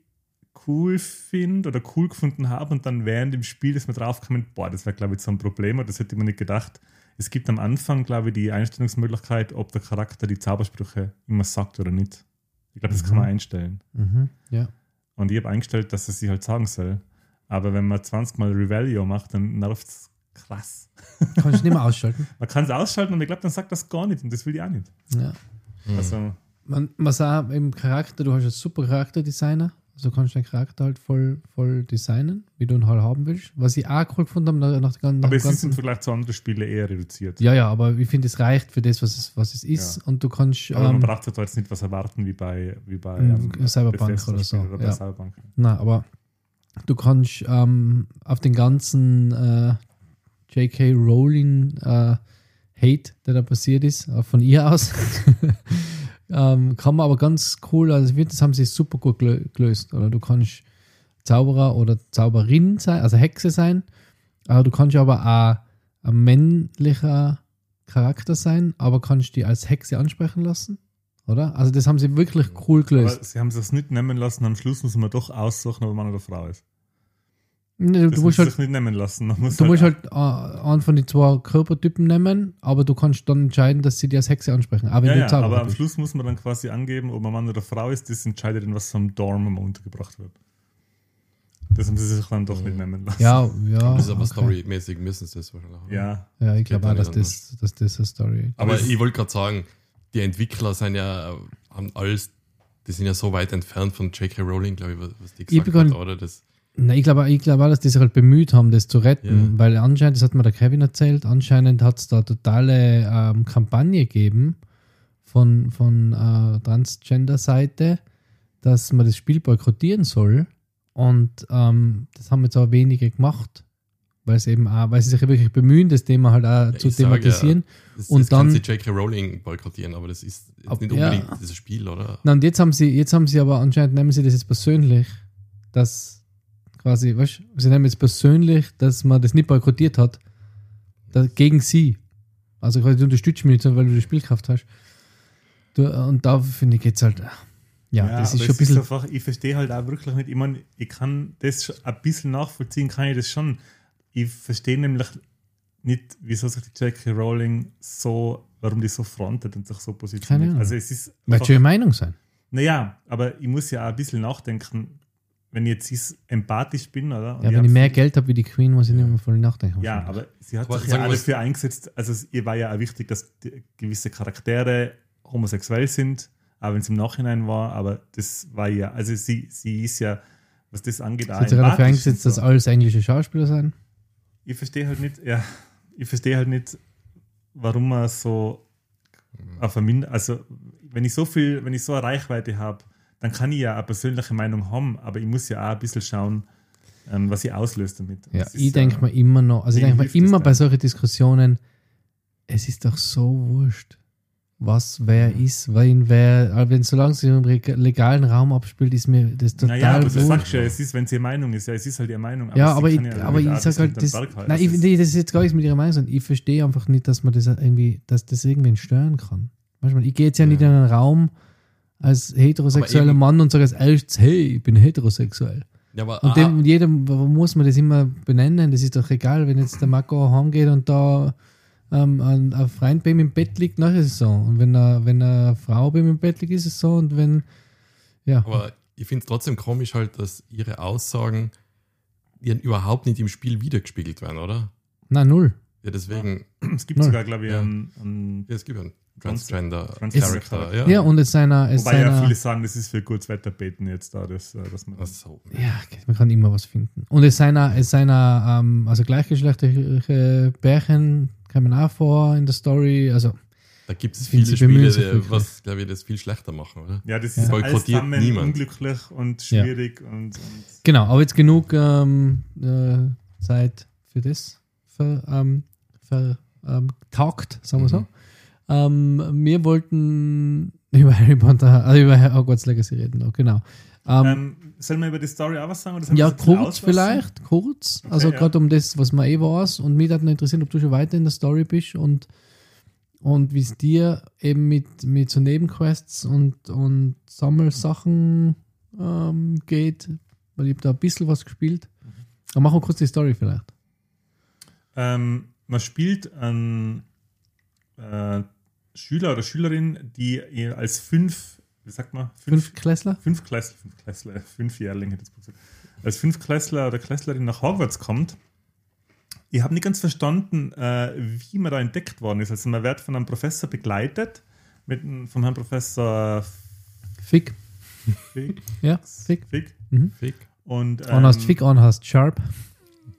cool finde oder cool gefunden habe und dann während dem Spiel ist mir draufgekommen, boah, das wäre glaube ich so ein Problem und das hätte ich mir nicht gedacht. Es gibt am Anfang, glaube ich, die Einstellungsmöglichkeit, ob der Charakter die Zaubersprüche immer sagt oder nicht. Ich glaube, das kann man Mhm. einstellen. Mhm. Ja. Und ich habe eingestellt, dass er sie halt sagen soll. Aber wenn man 20 Mal Revelio macht, dann nervt es krass. Kannst du nicht mehr ausschalten. Man kann es ausschalten und ich glaube, dann sagt das gar nicht und das will ich auch nicht. Ja. Also, Man, was auch im Charakter, du hast einen super Charakterdesigner. Also kannst du deinen Charakter halt voll, voll designen, wie du ihn halt haben willst. Was ich auch cool gefunden habe, nach, nach, aber es ist im. Vergleich zu anderen Spielen eher reduziert. Ja, ja, aber ich finde, es reicht für das, was es, was es ist. Ja. Und du kannst. Aber man Ähm, braucht halt jetzt nicht was erwarten wie bei, wie bei Mm, ähm, Cyberpunk oder so, Oder ja. Cyberpunk. na, aber du kannst ähm, auf den ganzen äh, J.K. Rowling äh, Hate, der da passiert ist, von ihr aus, ähm, kann man aber ganz cool, also das haben sie super gut gelö- gelöst. Oder du kannst Zauberer oder Zauberin sein, also Hexe sein, aber du kannst aber auch ein männlicher Charakter sein, aber kannst die als Hexe ansprechen lassen. Oder? Also das haben sie wirklich cool gelöst. Aber sie haben es das nicht nehmen lassen. Am Schluss muss man doch aussuchen, ob man oder Frau ist. Nee, du, Das du muss musst halt sich nicht nehmen lassen. Man muss Du musst halt äh, einen von den zwei Körpertypen nehmen, aber du kannst dann entscheiden, dass sie dir als Hexe ansprechen. Aber ja, du ja, aber am. Schluss muss man dann quasi angeben, ob man Mann oder Frau ist. Das entscheidet dann, was vom Dorm immer untergebracht wird. Das haben sie sich dann doch Mhm. nicht nehmen lassen. Ja, ja. Das ist aber okay. storymäßig müssen sie das wahrscheinlich haben. Ja, Ja, ich glaube ja auch, dass das, dass das eine Story Aber Aber ich wollte gerade sagen, die Entwickler sind ja, haben alles, die sind ja so weit entfernt von J.K. Rowling, glaube ich, was- die gesagt begann- hat, oder? Das, Nein, ich glaube ich glaube auch, dass die sich halt bemüht haben, das zu retten, Ja. weil anscheinend, das hat mir der Kevin erzählt, anscheinend hat es da totale ähm, Kampagne gegeben von, von äh, Transgender-Seite, dass man das Spiel boykottieren soll und ähm, das haben jetzt aber wenige gemacht, weil sie eben auch, weil sie sich ja wirklich bemühen, das Thema halt auch Ja, zu thematisieren. Das, Und das kann dann- sie J.K. Rowling boykottieren, aber das ist Ab- nicht ja. unbedingt dieses Spiel, oder? Na, und jetzt haben sie, jetzt haben sie aber anscheinend nehmen sie das jetzt persönlich, dass quasi, weißt sie nehmen jetzt persönlich, dass man das nicht boykottiert hat, da, gegen sie. Also quasi du unterstützt mich nicht, weil du das Spiel gekauft hast. Du, und da finde ich jetzt halt, ja, das ist schon ein bisschen. einfach, ich verstehe halt auch wirklich nicht, ich meine, ich kann das ein bisschen nachvollziehen, kann ich das schon. Ich verstehe nämlich nicht, wieso sich die J.K. Rowling so, warum die so frontet und sich so Keine positioniert. Ahnung. Also es ist Möchte ihre Meinung sein. Naja, aber ich muss ja auch ein bisschen nachdenken, wenn ich jetzt ist, empathisch bin, oder? Und Ja, ich wenn ich mehr Geld habe wie die Queen, muss ich nicht mehr voll nachdenken. Ja, aber sie hat Aber sich ja wir alle es- für eingesetzt. Also ihr war ja auch wichtig, dass gewisse Charaktere homosexuell sind, auch wenn es im Nachhinein war, aber das war ja, also sie, sie ist ja, was das angeht, Sie hat sich dafür eingesetzt, dass so. alles englische Schauspieler sind. Ich verstehe halt nicht, ja, ich verstehe halt nicht, warum man so auf eine Min also wenn ich so viel, wenn ich so eine Reichweite habe, dann kann ich ja eine persönliche Meinung haben, aber ich muss ja auch ein bisschen schauen, ähm, was sie auslöst damit. Ja, ich denke ja- mir immer noch, also ich denke mir immer bei solchen Diskussionen, es ist doch so wurscht, was wer ist, wen wer, aber wenn solange es im legalen Raum abspielt, ist mir das total Naja, aber du wurscht. sagst ja, es ist, wenn es ihre Meinung ist, ja, es ist halt ihre Meinung. ja, sie aber ich, ja aber ich sag halt, das, nein, ich, Das ist- nee, das ist jetzt gar nichts mit ihrer Meinung, sondern ich verstehe einfach nicht, dass man das irgendwie, dass das irgendwen stören kann. Du, ich gehe jetzt ja, nicht in einen Raum als heterosexueller eben- Mann und sage als hey, ich bin heterosexuell. Ja, aber Und ah, dem, jedem warum muss man das immer benennen. Das ist doch egal, wenn jetzt der Marco heimgeht und da ähm, ein, ein Freund bei ihm im Bett liegt, dann ist es so. Und wenn, er, wenn eine Frau bei ihm im Bett liegt, ist es so. Und wenn, ja, aber ich finde es trotzdem komisch halt, dass ihre Aussagen die überhaupt nicht im Spiel wiedergespiegelt werden, oder? na null. Ja, deswegen, Es gibt Nein. sogar, glaube ich, Ja. einen, einen ja, es gibt einen Transgender Transgender Charakter. Charakter. Ja. Ja, und es seiner, es Wobei ja seiner, viele sagen, das ist für gutes Wetter beten jetzt da, das, äh, dass man Ach so. ja, man kann immer was finden. Und es seiner, es seiner, ähm, also gleichgeschlechtliche Pärchen kommen auch vor in der Story. Also, Da gibt es viele Spiele, die, was, glaube ich, das viel schlechter machen, oder? Ja, das Ja. ist alles Boykottiert zusammen niemand. unglücklich und schwierig und, und Genau, aber jetzt genug ähm, äh, Zeit für das ver, ähm, ver, ähm, taugt, sagen wir so. Ähm, wir wollten über Harry Potter, also über Hogwarts Legacy reden, noch, genau. Ähm, ähm, sollen wir über die Story auch was sagen? Ja, kurz vielleicht, kurz. also ja. gerade um das, was man eh weiß. Und mich hat noch interessiert, ob du schon weiter in der Story bist und, und wie es dir eben mit, mit so Nebenquests und, und Sammelsachen ähm, geht. Weil ich habe da ein bisschen was gespielt. Aber machen wir kurz die Story vielleicht. Ähm, man spielt einen äh, Schüler oder Schülerin, die ihr als fünf, wie sagt man, Fünf Klässler? fünf Klässler, fünf Klässler, hätte ich jetzt gesagt, als fünf Klässler oder Klässlerin nach Hogwarts kommt. Ich habe nicht ganz verstanden, äh, wie man da entdeckt worden ist. Also man wird von einem Professor begleitet, mit, einem- vom Herrn Professor Fick. Fick. Ja, Fick. Fick. Fick. Und, On hast ähm, Fick, on hast Sharp.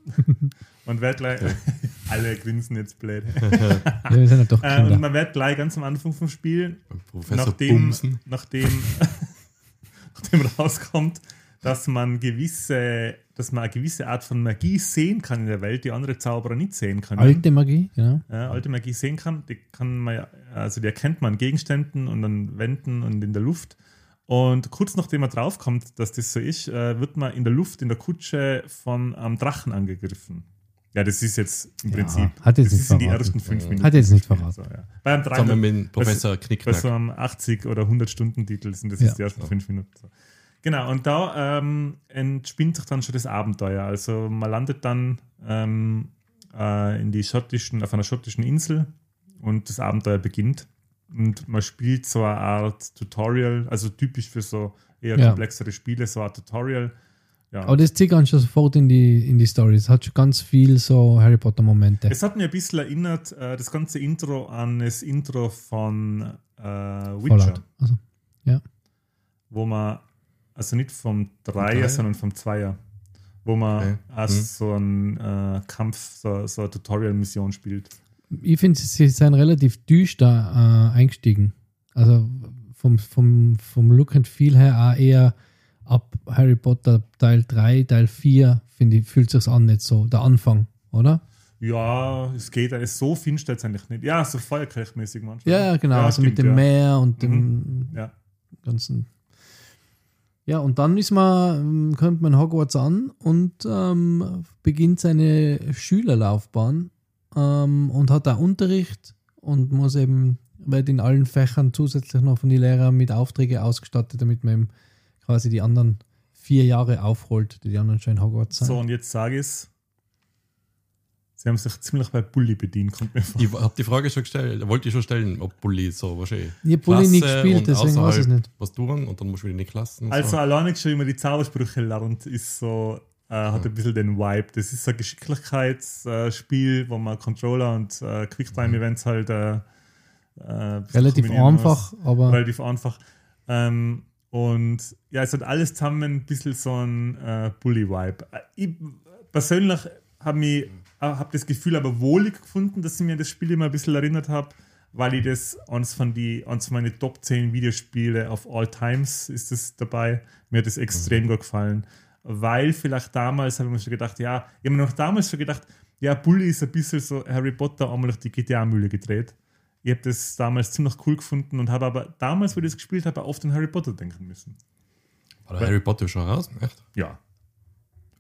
und wird gleich, alle grinsen jetzt blöd. Ja, wir sind ja doch Äh, und Kinder. man wird gleich ganz am Anfang vom Spiel Professor nachdem, Bumsen. nachdem, nachdem rauskommt, dass man gewisse, dass man eine gewisse Art von Magie sehen kann in der Welt, die andere Zauberer nicht sehen können. Alte Magie, genau. Ja, alte Magie sehen kann, die kann man ja, also die erkennt man an Gegenständen und an Wänden und in der Luft. Und kurz nachdem man draufkommt, dass das so ist, äh, wird man in der Luft, in der Kutsche von einem Drachen angegriffen. Ja, das ist jetzt im Ja, Prinzip, hat jetzt das nicht ist in die verraten. ersten fünf Ja. Minuten. Hat jetzt nicht verraten. So, ja. Bei einem Zusammen Drachen, mit Professor bei Knickknack. so einem 80 oder 100 Stunden Titel sind das Ja. jetzt die ersten fünf Minuten. So. Genau, und da ähm, entspinnt sich dann schon das Abenteuer. Also man landet dann ähm, äh, in die schottischen, auf einer schottischen Insel und das Abenteuer beginnt. Und man spielt so eine Art Tutorial, also typisch für so eher Ja. komplexere Spiele, so eine Tutorial. Ja. Aber das zieht ganz schon sofort in die, in die Story. Es hat schon ganz viel so Harry Potter-Momente. Es hat mir ein bisschen erinnert, äh, das ganze Intro an das Intro von äh, Witcher. Fallout. Also, wo man, also nicht vom Dreier, Dreier? sondern vom Zweier, wo man Okay. als Mhm. so ein äh, Kampf, so, so eine Tutorial-Mission spielt. ich finde, sie sind relativ düster äh, eingestiegen. Also vom, vom, vom Look and Feel her auch eher ab Harry Potter Teil 3, Teil 4, finde ich, fühlt sich an nicht so. Der Anfang, oder? Ja, es geht, es ist so finster jetzt eigentlich nicht. Ja, so feuerkräftmäßig manchmal. Ja, genau. Ja, also mit stimmt, dem ja. Meer und dem Ja. ganzen. Ja, und dann ist man, ähm, kommt man in Hogwarts an und ähm, beginnt seine Schülerlaufbahn ähm, und hat da Unterricht und muss eben, wird in allen Fächern zusätzlich noch von den Lehrern mit Aufträge ausgestattet, damit man eben quasi die anderen vier Jahre aufholt, die die anderen schon in Hogwarts sind. So, und jetzt sage ich es. Sie haben sich ziemlich bei Bully bedient, kommt mir vor. Ich habe die Frage schon gestellt, wollte ich schon stellen, ob Bulli so wahrscheinlich. Ich habe Bulli nie Klasse gespielt, deswegen weiß ich es nicht. Was tun und dann musst du wieder in die Klassen. Also so. alleine schon immer die Zaubersprüche lernt, ist so, äh, hat ein bisschen den Vibe. Das ist so ein Geschicklichkeitsspiel, wo man Controller und äh, Quicktime-Events halt äh, äh, ein bisschen Relativ kombinieren einfach, muss. aber Relativ einfach. Ähm, und ja, es hat alles zusammen ein bisschen so ein äh, Bully-Vibe. Äh, Ich persönlich habe mich äh, hab das Gefühl aber wohlig gefunden, dass ich mir das Spiel immer ein bisschen erinnert habe, weil ich das eins von die eins meine Top 10 Videospiele of all times ist das dabei. Mir hat das extrem gut gefallen, weil vielleicht damals habe ich mir schon gedacht, ja, ich habe mir noch damals schon gedacht, ja, Bully ist ein bisschen so Harry Potter einmal durch die GTA-Mühle gedreht. Ich habe das damals ziemlich cool gefunden und habe aber damals, wo ich das gespielt habe, oft an Harry Potter denken müssen. War der Harry Potter schon raus? Echt? Ja.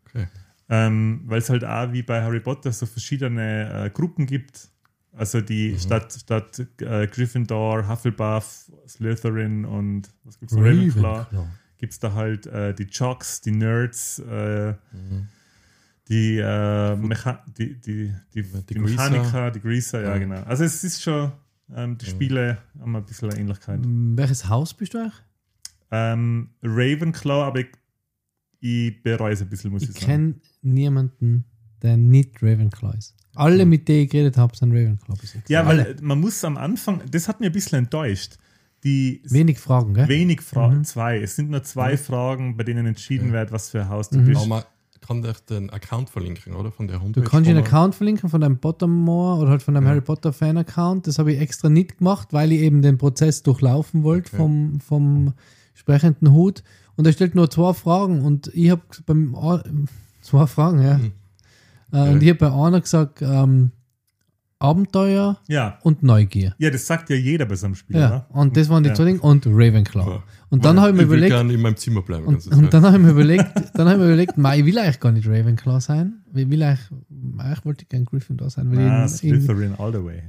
Okay. Ähm, weil es halt auch wie bei Harry Potter so verschiedene äh, Gruppen gibt. Also die statt, statt äh, Gryffindor, Hufflepuff, Slytherin und was gibt's noch? Ravenclaw, gibt es da halt äh, die Jocks, die Nerds, äh, die, äh, die, die, die, die, Die. Mechaniker, die Greaser, ja, Ja. genau. Also es ist schon, ähm, die Spiele haben ein bisschen eine Ähnlichkeit. m, welches Haus bist du eigentlich? Ähm, Ravenclaw, aber ich, ich bereue es ein bisschen, muss ich, Ich sagen. kenne niemanden, der nicht Ravenclaw ist. Alle, mit denen ich geredet habe, sind Ravenclaw bis jetzt. Ja, Alle. weil man muss am Anfang, das hat mir ein bisschen enttäuscht. Die Wenig Fragen, gell? wenig Fragen, Mhm. zwei. Es sind nur zwei Fragen, bei denen entschieden wird, was für ein Haus du Mhm. bist. Aber man kann dich den Account verlinken, oder? Von der Du Homepage. kannst dir einen oder? Account verlinken von deinem Pottermore oder halt von deinem Ja. Harry Potter Fan-Account. Das habe ich extra nicht gemacht, weil ich eben den Prozess durchlaufen wollte Okay. vom, vom sprechenden Hut. Und er stellt nur zwei Fragen und ich habe beim zwei Fragen, ja. Mhm. Äh, und ich habe bei einer gesagt, ähm, Abenteuer Ja. und Neugier. ja, das sagt ja jeder bei seinem Spiel. Ja, und das waren die Ja. zwei Dinge und Ravenclaw. Ja. Und dann habe ich mir will überlegt, gerne in meinem Zimmer bleiben. und, und dann habe ich mir überlegt, dann habe ich mir überlegt, mei, ich will eigentlich gar nicht Ravenclaw sein. Ich will eigentlich, eigentlich wollte ich gerne Gryffindor sein, weil Ah, ich in, in, Slytherin all the way.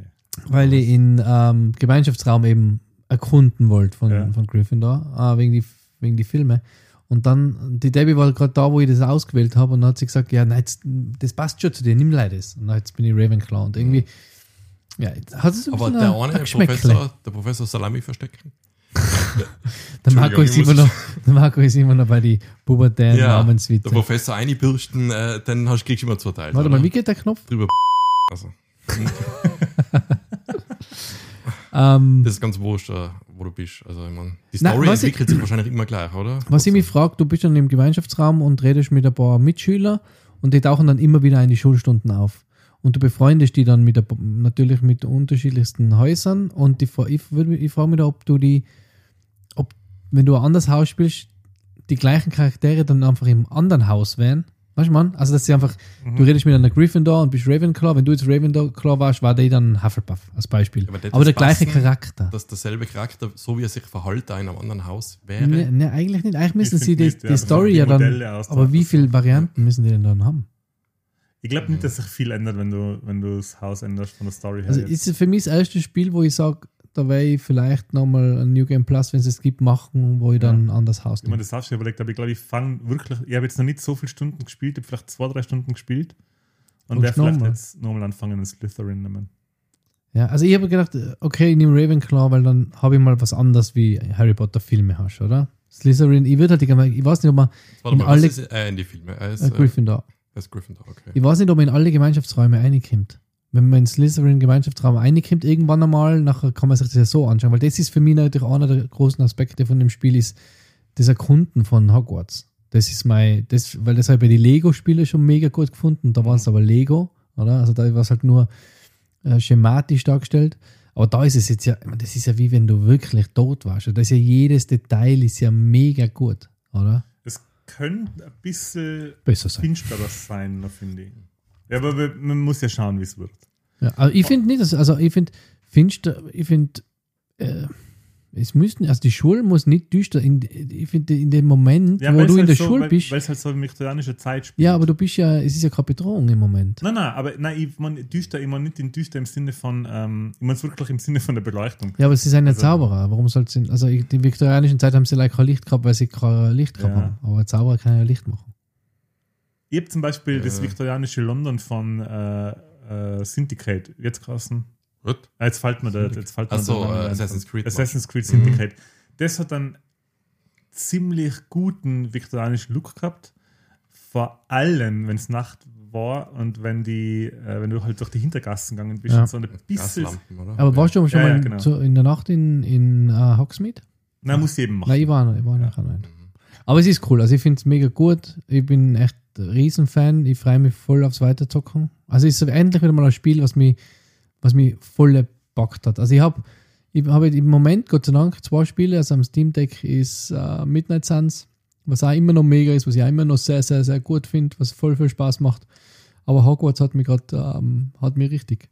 weil ich in ähm, Gemeinschaftsraum eben erkunden wollte von, Ja. von Gryffindor, äh, wegen, die, wegen die Filme. Und dann, die Debbie war gerade da, wo ich das ausgewählt habe, und dann hat sie gesagt, ja, nein, jetzt, das passt schon zu dir, nimm leider das. Und dann jetzt bin ich Ravenclaw. Und irgendwie, ja, hat es Aber der ein- eine ein Geschmäckle. Professor, der Professor Salami verstecken. Der Marco, ist immer noch, der Marco ist immer noch bei die pubertären Ja, Namenswitze. Der Professor einbürsten, äh, den hast, kriegst du immer zwei Teile. Warte mal, wie geht der Knopf? Drüber. Also, Ähm, das ist ganz wurscht, äh, wo du bist. Also, ich mein, die Story ich- entwickelt sich wahrscheinlich immer gleich, oder? was ich mich frage, du bist dann im Gemeinschaftsraum und redest mit ein paar Mitschülern und die tauchen dann immer wieder in die Schulstunden auf. Und du befreundest die dann mit paar- natürlich mit unterschiedlichsten Häusern und die, ich, ich frage mich da, ob du die, ob, wenn du ein anderes Haus spielst, die gleichen Charaktere dann einfach im anderen Haus wären. Weißt du, man? Also, dass sie einfach, Mhm. du redest mit einer Gryffindor und bist Ravenclaw. Wenn du jetzt Ravenclaw warst, war der dann Hufflepuff als Beispiel. Aber Aber der gleiche passen, Charakter. Dass derselbe Charakter, so wie er sich verhält, da in einem anderen Haus wäre. Ne, ne, eigentlich nicht. Eigentlich müssen Ich sie die, nicht, ja, die so Story ja dann. Aber wie viele Varianten müssen die denn dann haben? Ich glaube nicht, dass sich viel ändert, wenn du, wenn du das Haus änderst von der Story her. Also jetzt. ist es für mich das erste Spiel, wo ich sage, da werde ich vielleicht nochmal ein New Game Plus, wenn es es gibt, machen, wo ich dann ein anderes Haus ich mir nehme. das auch schon überlegt, aber ich glaube, ich fange wirklich, ich habe jetzt noch nicht so viele Stunden gespielt, ich habe vielleicht zwei, drei Stunden gespielt und werde vielleicht nochmal. jetzt nochmal anfangen, einen Slytherin nehmen. Ja, also ich habe gedacht, okay, ich nehme Ravenclaw, weil dann habe ich mal was anderes wie Harry Potter Filme hast, oder? Slytherin, ich würde halt, gerne- ich weiß nicht, ob man Warte in mal, alle- was ist äh, in die Filme? Er ist, äh, äh, Gryffindor, er ist Gryffindor, okay. ich weiß nicht, ob man in alle Gemeinschaftsräume reinkommt. Wenn man in Slytherin Gemeinschaftsraum reinkommt, irgendwann einmal, nachher kann man sich das ja so anschauen, weil das ist für mich natürlich einer der großen Aspekte von dem Spiel, ist das Erkunden von Hogwarts. Das ist mein, das, weil das habe ich bei den Lego-Spielen schon mega gut gefunden, da war es aber Lego, oder? Also da war es halt nur äh, schematisch dargestellt. Aber da ist es jetzt ja, das ist ja wie wenn du wirklich tot warst. Da ist ja jedes Detail ist ja mega gut, oder? Es könnte ein bisschen Besser sein. finsterer sein, finde ich. Ja, aber man muss ja schauen, wie es wird. Ja, also ich finde nicht, also ich finde, ich finde, äh, es müssten, also die Schule muss nicht düster, in, ich finde, in dem Moment, Ja, wo du in halt der so, Schule weil, bist, Weil es halt so viktorianische Zeit spielt. ja, aber du bist ja, es ist ja keine Bedrohung im Moment. Nein, nein, aber nein, ich meine düster, ich meine nicht in düster im Sinne von, ähm, ich meine es wirklich im Sinne von der Beleuchtung. Ja, aber sie sind ja Also- Zauberer. Warum soll sie, also in der viktorianischen Zeit haben sie leider kein Licht gehabt, weil sie kein Licht gehabt Ja. haben. Aber Zauberer kann ja Licht machen. Ich habe zum Beispiel das Ja. viktorianische London von äh, äh, Syndicate, jetzt krassen. Ah, jetzt fällt mir der, jetzt fällt mir Ach so, der Name äh. Assassin's Creed. Assassin's Creed Mhm. Syndicate. Das hat einen ziemlich guten viktorianischen Look gehabt. Vor allem, wenn es Nacht war und wenn die, äh, wenn du halt durch die Hintergassen gegangen bist Ja. und so ein bisschen. Aber warst du schon Ja, ja, mal genau. so in der Nacht in, in uh, Hogsmeade? Nein, muss jedem machen. Nein, ich war, ich war nicht. Mhm. Aber es ist cool. Also ich finde es mega gut. Ich bin echt Riesenfan. Ich freue mich voll aufs Weiterzocken. Also ist endlich wieder mal ein Spiel, was mich, was mich voll gepackt hat. Also ich habe ich habe im Moment, Gott sei Dank, zwei Spiele. Also am Steam Deck ist äh, Midnight Suns, was auch immer noch mega ist, was ich auch immer noch sehr, sehr, sehr gut finde, was voll viel Spaß macht. Aber Hogwarts hat mich gerade, ähm, hat richtig.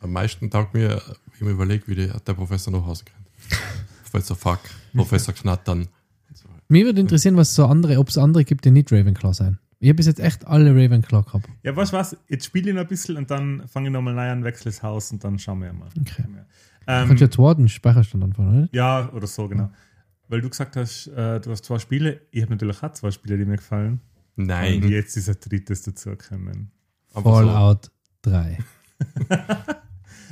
Am meisten taugt mir, wie ich mir überlege, wie die, der Professor nach Hause kommt. Professor Fuck, Professor Knattern. Mich würde interessieren, was so andere, ob es andere gibt, die nicht Ravenclaw sein. Ich habe bis jetzt echt alle Ravenclaw gehabt. Ja, weißt du was? Jetzt spiele ich noch ein bisschen und dann fange ich nochmal neu an, wechsle das Haus und dann schauen wir mal. Okay. Du Ähm, kannst jetzt Warden Speicherstand anfangen, oder? ja, oder so, genau. Weil du gesagt hast, äh, du hast zwei Spiele. Ich habe natürlich auch zwei Spiele, die mir gefallen. Nein. Und jetzt ist ein drittes dazugekommen. aber so- Fallout 3.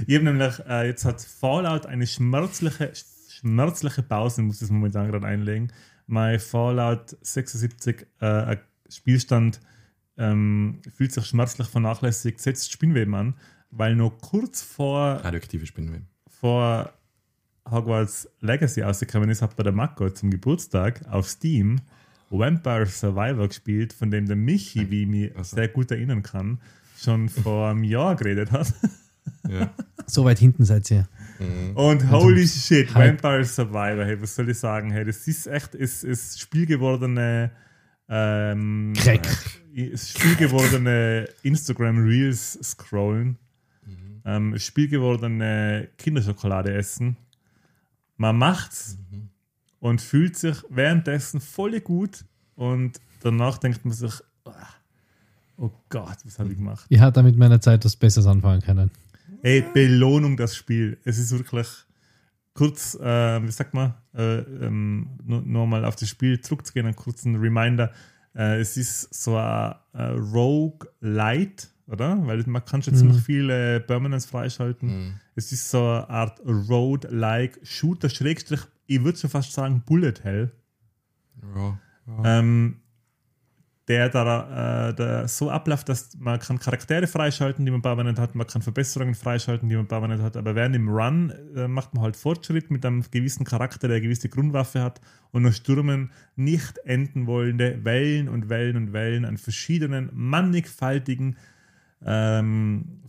Ich habe nämlich, äh, jetzt hat Fallout eine schmerzliche, schmerzliche Pause, muss ich es momentan gerade einlegen. Mein Fallout 76 äh, Spielstand ähm, fühlt sich schmerzlich vernachlässigt, setzt Spinnweben an, weil noch kurz vor, Radioaktive Spinnweben. vor Hogwarts Legacy ausgekommen ist, hat bei der Mako zum Geburtstag auf Steam Vampire Survivor gespielt, von dem der Michi, wie ich mich Also. sehr gut erinnern kann, schon vor einem Jahr geredet hat. Ja. So weit hinten seid ihr. Mhm. Und holy shit, Hype. Vampire Survivor, hey, was soll ich sagen? Hey, das ist echt, ist, ist spielgewordene ähm, Crack. äh, ist spielgewordene Instagram Reels scrollen, Mhm. ähm, spielgewordene Kinderschokolade essen. Man macht's Mhm. und fühlt sich währenddessen voll gut und danach denkt man sich, ah, oh Gott, was habe ich gemacht? Ich hatte mit meiner Zeit was Besseres anfangen können. Ey, Belohnung das Spiel. Es ist wirklich kurz, äh, wie sagt man, äh, ähm, nur, nur mal auf das Spiel zurückzugehen, einen kurzen Reminder. Äh, es ist so ein, ein Rogue Light, oder? Weil man kann schon Mhm. ziemlich viele Permanents freischalten. Mhm. Es ist so eine Art Road-like Shooter, Schrägstrich, ich würde schon fast sagen Bullet Hell. Ja. Ja. Ähm, der da äh, der so abläuft, dass man kann Charaktere freischalten, die man permanent hat, man kann Verbesserungen freischalten, die man permanent hat, aber während im Run äh, macht man halt Fortschritt mit einem gewissen Charakter, der eine gewisse Grundwaffe hat und nur stürmen nicht enden wollende Wellen und Wellen und Wellen an verschiedenen, mannigfaltigen, ähm,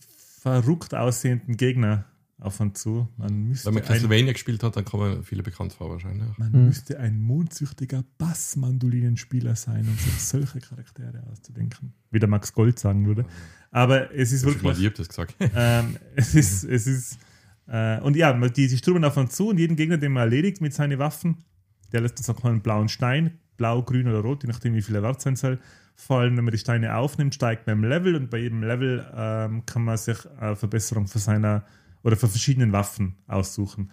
verrückt aussehenden Gegner auf und zu. Man müsste Wenn man ein- Castlevania gespielt hat, dann kommen viele bekannt vor wahrscheinlich. man Hm. müsste ein mondsüchtiger Bassmandolinenspieler sein, um sich solche Charaktere auszudenken. Wie der Max Gold sagen würde. Aber es ist Ich habe mal wirklich. lieb das gesagt. Ähm, es ist. Es ist äh, und ja, man- die, die stürmen auf uns zu und jeden Gegner, den man erledigt mit seinen Waffen, der lässt uns auch mal einen blauen Stein, blau, grün oder rot, je nachdem, wie viel er wert sein soll, fallen. Wenn man die Steine aufnimmt, steigt man im Level und bei jedem Level ähm, kann man sich eine Verbesserung für seiner oder für verschiedenen Waffen aussuchen.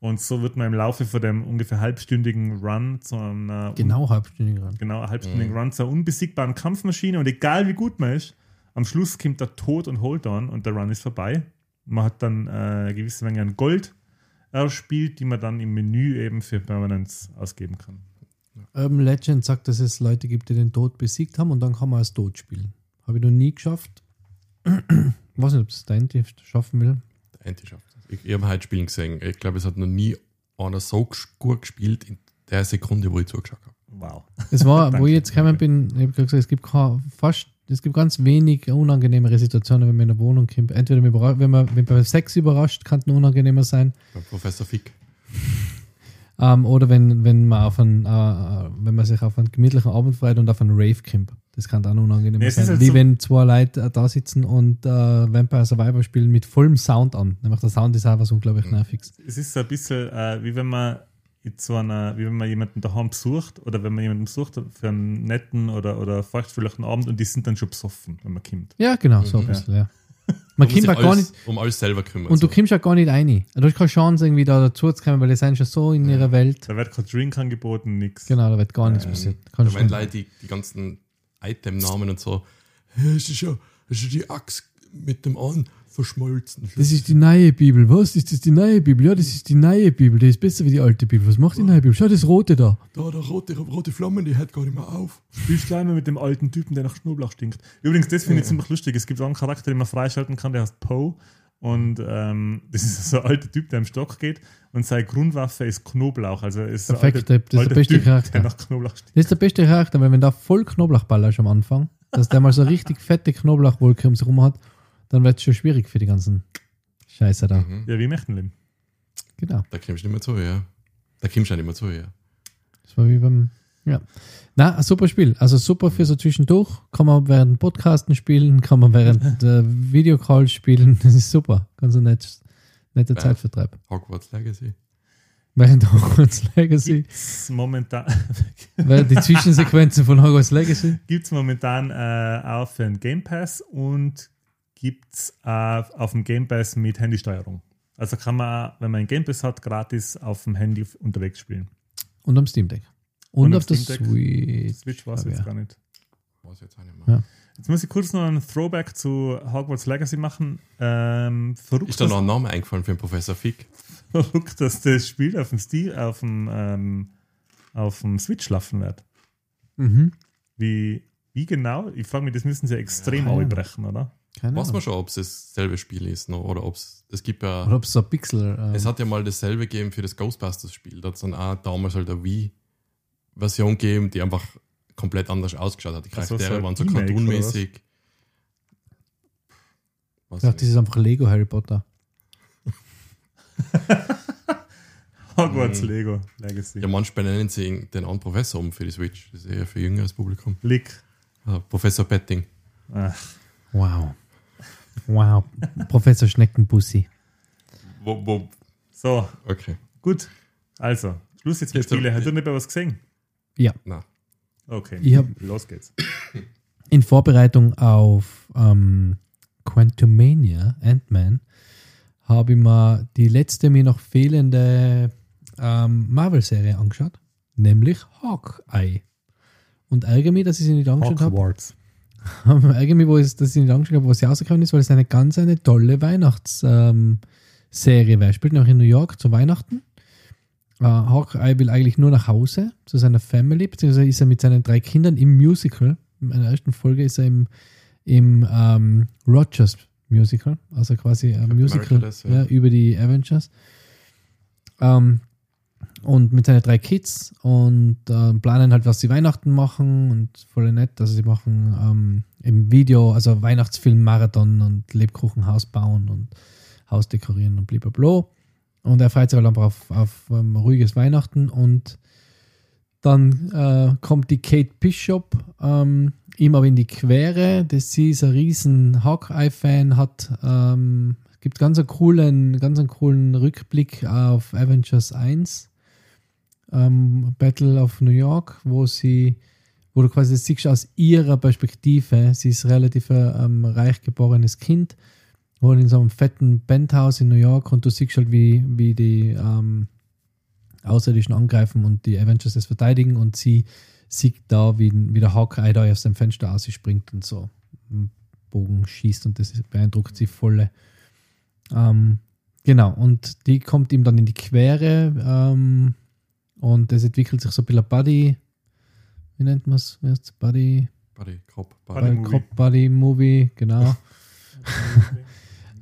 Und so wird man im Laufe von dem ungefähr halbstündigen Run zu einer Genau halbstündig ran. genau, halbstündigen Run zur unbesiegbaren Kampfmaschine und egal wie gut man ist, am Schluss kommt der Tod und Hold on und der Run ist vorbei. Man hat dann äh, eine gewisse Menge an Gold erspielt, die man dann im Menü eben für Permanence ausgeben kann. Urban Legend sagt, dass es Leute gibt, die den Tod besiegt haben und dann kann man als Tod spielen. Habe ich noch nie geschafft. Ich weiß nicht, ob es der Enti schaffen will. Der Anti schafft das. Ich, ich habe heute Spielen gesehen. Ich glaube, es hat noch nie einer so gut gespielt in der Sekunde, wo ich zugeschaut habe. Wow. Es war, wo ich jetzt gekommen bin, ich habe gesagt, es gibt kein- fast, es gibt ganz wenig unangenehmere Situationen, wenn man in eine Wohnung kommt. Entweder man wenn man, wenn man bei Sex überrascht, kann es noch unangenehmer sein. Beim Professor Fick. Ähm, oder wenn, wenn man auf einen, äh, wenn man sich auf einen gemütlichen Abend freut und auf einen Rave kommt. Das kann dann unangenehm Ja, es sein. halt Wie so- wenn zwei Leute äh, da sitzen und äh, Vampire Survivor spielen mit vollem Sound an. Nämlich der Sound ist auch was unglaublich nerviges. Es ist so ein bisschen äh, wie wenn man in so einer, wie wenn man jemanden daheim besucht oder wenn man jemanden besucht für einen netten oder, oder feuchtfröhlichen Abend und die sind dann schon besoffen, wenn man kommt. Ja, genau, so ein Mhm. bisschen, ja. Man Man kommt auch gar alles, nicht, um alles selber kümmern. und du so. kommst auch gar nicht rein. Du hast keine Chance, irgendwie da dazu zu kommen, weil die sind schon so in ihrer Welt. Da wird kein Drink angeboten, nix. Genau, da wird gar nichts Ähm, passiert. Da Kannst meinen du Leute die, die ganzen Itemnamen und so. "Hey, Es ist ja, es ist ja die Axt mit dem An verschmolzen. das ist die neue Bibel. Was? Ist das die neue Bibel? Ja, das ist die neue Bibel. Die ist besser wie die alte Bibel. Was macht die neue Bibel? Schau, das rote da. da, der rote, rote Flammen, die hört gar nicht mehr auf. Spielst gleich mal mit dem alten Typen, der nach Knoblauch stinkt. Übrigens, das finde ich ziemlich lustig. Es gibt auch einen Charakter, den man freischalten kann, der heißt Poe. Und ähm, das ist so ein alter Typ, der im Stock geht. Und seine Grundwaffe ist Knoblauch. Also ist Perfekt, alter, das ist der beste typ, Charakter. der nach Knoblauch. Das ist der beste Charakter, weil wenn da voll Knoblauchballer ist am Anfang, dass der mal so richtig fette Knoblauchwolke um sich rum hat, dann wird es schon schwierig für die ganzen Scheiße da. Mhm. Ja, wie Mechtenleben. Genau. Da kommst du nicht mehr zu, ja. Da kommst du nicht mehr zu, ja. Das war wie beim. Ja. Na, ein super Spiel. Also super für so zwischendurch. Kann man während Podcasten spielen, kann man während äh, Videocalls spielen. Das ist super. Ganz ein nettes, netter Ja. Zeitvertreib. Hogwarts Legacy. Während Hogwarts Legacy, Gibt's momentan, während die Zwischensequenzen von Hogwarts Legacy. gibt's momentan äh, auch für den Game Pass und gibt's äh, auf dem Game Pass mit Handysteuerung. Also kann man, wenn man einen Game Pass hat, gratis auf dem Handy unterwegs spielen. Und am Steam Deck. Und, Und auf der. Switch. Switch war es jetzt ich, gar nicht. Weiß jetzt auch nicht mehr. Ja. Jetzt muss ich kurz noch einen Throwback zu Hogwarts Legacy machen. Ähm, verrückt, Ist da noch ein Name eingefallen für den Professor Fick? verrückt, dass das Spiel auf dem Stil, auf dem, ähm, auf dem Switch laufen wird. Mhm. Wie, wie genau? Ich frage mich, das müssen sie extrem Ja, ja. aufbrechen, oder? Keine Weiß man schon, ob es dasselbe Spiel ist noch, oder ob es. Es gibt ja. Oder ob es so ein Pixel. ähm, Es hat ja mal dasselbe gegeben für das Ghostbusters-Spiel. Da hat es dann auch damals halt eine Wii-Version gegeben, die einfach komplett anders ausgeschaut hat. Die so, Charaktere so ein waren so cartoonmäßig. Ich dachte, das ist einfach Lego Harry Potter. Hogwarts Mhm. Lego Legacy. Ja, manchmal nennen sie den anderen Professor um für die Switch. Das ist eher für jüngeres Publikum. Blick. Ah, Professor Petting. Ach, Wow. Wow. Professor Schneckenbussi. Wo, wo, so, okay. gut. Also, Schluss jetzt mit Jetzt hab- Spiele. Hat du nicht mehr was gesehen? Ja. Na, Okay, Ich hab- los geht's. In Vorbereitung auf ähm, Quantumania, Ant-Man, habe ich mir die letzte mir noch fehlende ähm, Marvel-Serie angeschaut, nämlich Hawkeye. Und ärgere mich, dass ich sie nicht angeschaut habe. Ärgere mich, wo ich, dass ich nicht angeschaut habe, wo sie rausgekommen ist, weil es eine ganz eine tolle Weihnachtsserie ähm, Serie. Spielt noch in New York zu Weihnachten. Äh, Hawkeye will eigentlich nur nach Hause zu seiner Family, beziehungsweise ist er mit seinen drei Kindern im Musical. In der ersten Folge ist er im, im ähm, Rogers Musical, also quasi ein Captain Musical das, ja. ja, über die Avengers. Ähm, und mit seinen drei Kids und ähm, planen halt, was sie Weihnachten machen und voll nett. Also sie machen ähm, im Video, also Weihnachtsfilm-Marathon und Lebkuchenhaus bauen und Haus dekorieren und blablabla. Und er freut sich halt einfach auf, auf ähm, ruhiges Weihnachten und dann äh, kommt die Kate Bishop ähm, ihm aber in die Quere, dass sie ist ein riesen Hawkeye-Fan, hat ähm, gibt ganz einen coolen, ganz einen coolen Rückblick auf Avengers 1 ähm, Battle of New York, wo sie, wo du quasi das siehst aus ihrer Perspektive. Sie ist relativ ähm, reich geborenes Kind, wohnt in so einem fetten Penthouse in New York und du siehst halt, wie, wie die ähm, Außerirdischen angreifen und die Avengers das verteidigen und sie sieht da, wie, wie der Hawkeye da aus dem Fenster ausspringt und so einen Bogen schießt und das beeindruckt sie volle. Ähm, genau, und die kommt ihm dann in die Quere ähm, und es entwickelt sich so ein bisschen ein Buddy, wie nennt man es? Buddy, Buddy, Cop, Buddy Buddy. Movie. Cop Buddy Movie, genau.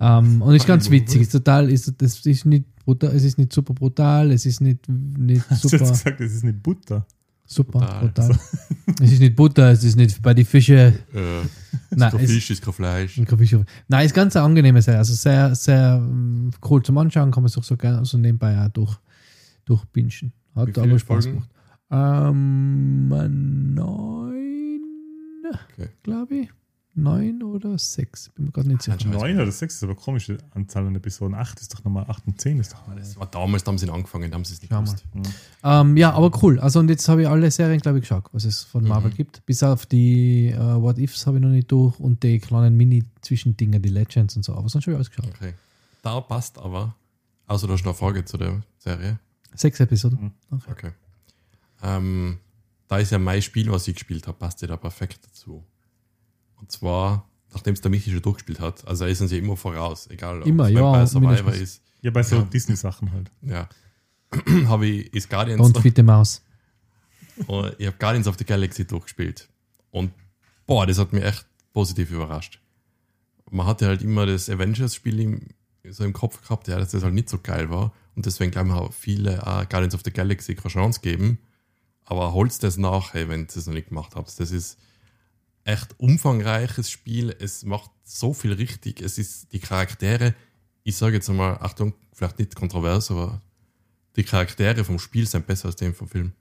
Ähm, und ist ganz witzig, ist total, ist, das ist nicht brutal, es ist nicht super brutal, es ist nicht, nicht Hast du super, jetzt gesagt, das ist nicht Butter? super Brutal. brutal. es ist nicht Butter, es ist nicht bei die Fische. Äh, Nein, kein es, Fisch, ist kein Fleisch. Ein Kaffeeshof. Nein, ist ganz eine angenehme Serie. Also sehr, sehr ähm, cool zum Anschauen, kann man sich so gerne so nebenbei auch durch, durchbingen. Wie Hat viele aber Spaß Folgen? gemacht. Ähm, neun Okay. glaube ich. Neun oder sechs. Bin mir gerade nicht sicher. Neun oder sechs ist aber eine komische Anzahl an Episoden. Acht ist doch nochmal, acht und zehn ist doch mal. Das war damals, da haben sie ihn angefangen, da haben sie es nicht Schau mal. gewusst. Ähm, ja, aber cool. Also und jetzt habe ich alle Serien, glaube ich, geschaut, was es von Marvel Mhm. gibt. Bis auf die äh, What Ifs habe ich noch nicht durch und die kleinen Mini-Zwischendinger, die Legends und so. Aber sonst habe ich alles geschaut. Okay. Da passt aber, also du hast noch eine Frage zu der Serie. Sechs Episoden. Mhm. Okay. Okay. Ähm, da ist ja mein Spiel, was ich gespielt habe, passt ja da perfekt dazu. Und zwar, nachdem es der Michi schon durchgespielt hat, also er ist uns ja immer voraus, egal ob Immer, es ja, Vampire Survivor ist, Ja, bei so Ja. Disney-Sachen halt. ja. habe ich ist Guardians, Und Fitte Maus. Ich habe Guardians of the Galaxy durchgespielt. Und boah, das hat mich echt positiv überrascht. Man hatte halt immer das Avengers-Spiel im, so im Kopf gehabt, ja, dass das halt nicht so geil war. Und deswegen glauben auch viele ah, Guardians of the Galaxy keine Chance geben. Aber holst das nach, hey, wenn ihr es noch nicht gemacht habt. Das ist echt umfangreiches Spiel. Es macht so viel richtig. Es ist die Charaktere, ich sage jetzt einmal, Achtung, vielleicht nicht kontrovers, aber die Charaktere vom Spiel sind besser als die vom Film.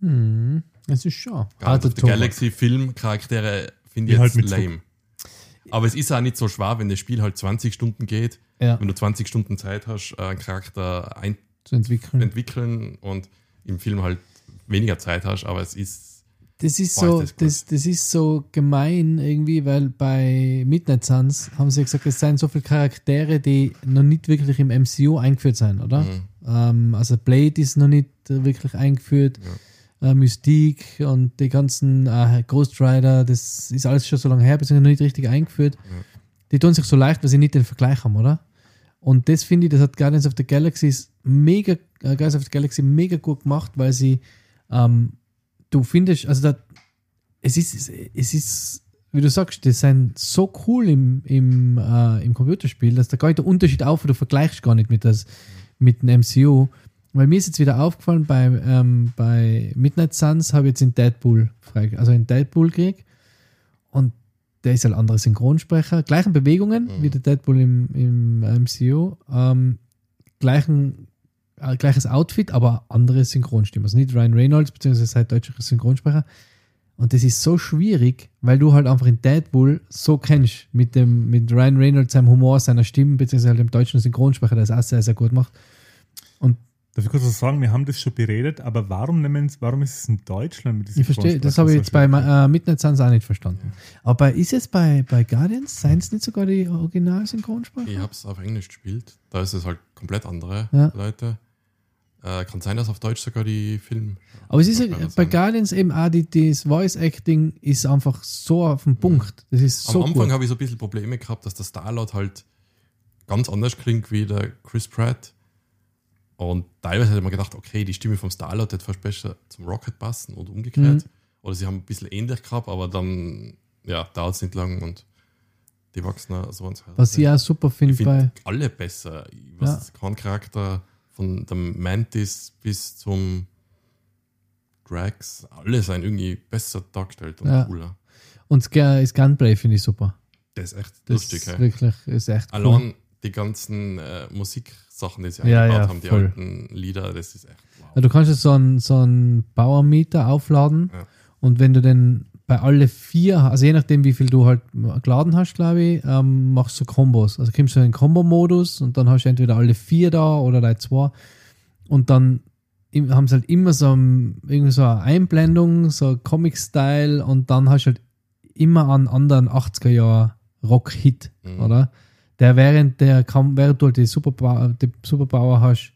Hm, es ist schon. Guardians Harter of the Tobak. Galaxy Film Charaktere finde Die ich halt jetzt mit lame. Aber es ist auch nicht so schwer, wenn das Spiel halt 20 Stunden geht, Ja, wenn du 20 Stunden Zeit hast, äh, einen Charakter zu entwickeln. einzuentwickeln und im Film halt weniger Zeit hast, aber es ist Das ist Boah, so, ist das das, das ist so gemein irgendwie, weil bei Midnight Suns haben sie gesagt, es seien so viele Charaktere, die noch nicht wirklich im MCU eingeführt sind, oder? Mhm. Ähm, also Blade ist noch nicht wirklich eingeführt. Äh, Mystique und die ganzen äh, Ghost Rider, das ist alles schon so lange her, beziehungsweise noch nicht richtig eingeführt. Die tun sich so leicht, weil sie nicht den Vergleich haben, oder? Und das finde ich, das hat Guardians of the Galaxy mega, äh, Guardians of the Galaxy mega gut gemacht, weil sie ähm, du findest, also da, es ist, es ist, wie du sagst, die sind so cool im, im, äh, im Computerspiel, dass da gar nicht der Unterschied auf, du vergleichst gar nicht mit, das, mit dem MCU. Weil mir ist jetzt wieder aufgefallen, bei, ähm, bei Midnight Suns habe ich jetzt in Deadpool also in Deadpool gekriegt und der ist halt andere Synchronsprecher, gleichen Bewegungen Mhm. wie der Deadpool im, im MCU, ähm, gleichen äh, gleiches Outfit, aber andere Synchronstimme. Also nicht Ryan Reynolds, beziehungsweise sein deutscher Synchronsprecher. Und das ist so schwierig, weil du halt einfach in Deadpool so kennst mit dem, mit Ryan Reynolds, seinem Humor, seiner Stimme, beziehungsweise halt dem deutschen Synchronsprecher, der es auch sehr, sehr gut macht. Darf ich kurz was sagen? Wir haben das schon beredet, aber warum, nehmen, warum ist es in Deutschland mit diesem Ich verstehe, das habe ich jetzt bei äh, Midnight Suns auch nicht verstanden. Aber bei, ist es bei, bei Guardians, seien es nicht sogar die ich Original-Synchronsprecher? habe es auf Englisch gespielt. Da ist es halt komplett andere Ja. Leute. Äh, kann sein, dass auf Deutsch sogar die Film. Aber es ist ja, bei. Guardians eben auch, die, das Voice-Acting ist einfach so auf den Punkt. Das ist Am so Anfang gut. habe ich so ein bisschen Probleme gehabt, dass der Starlord halt ganz anders klingt wie der Chris Pratt. Und teilweise hätte man gedacht, okay, die Stimme vom Starlord hätte fast besser zum Rocket passen oder umgekehrt. Mhm. Oder sie haben ein bisschen ähnlich gehabt, aber dann ja, dauert es nicht lang und die wachsen auch so ans Herz. Was ich auch super finde finde bei. alle besser. Ich weiß kein Charakter von dem Mantis bis zum Drax, alle sind irgendwie besser dargestellt und Ja. cooler. Und das Gun- das Gunplay finde ich super. Das ist echt Das lustig. ist hey. wirklich ist echt cool. Allein die ganzen äh, Musiksachen, die sie Ja, eingebaut ja, haben, die voll. alten Lieder, das ist echt wow. Du kannst jetzt so einen, so einen Power-Meter aufladen Ja. und wenn du den bei alle vier, also je nachdem, wie viel du halt geladen hast, glaube ich, ähm, machst du Kombos. Also kommst du in den Kombo-Modus und dann hast du entweder alle vier da oder die zwei und dann haben sie halt immer so, ein- irgendwie so eine Einblendung, so Comic-Style und dann hast du halt immer einen anderen 80er-Jahr Rock-Hit, Mhm. oder? Der während der kam, während du halt die Superpower, die Superpower hast,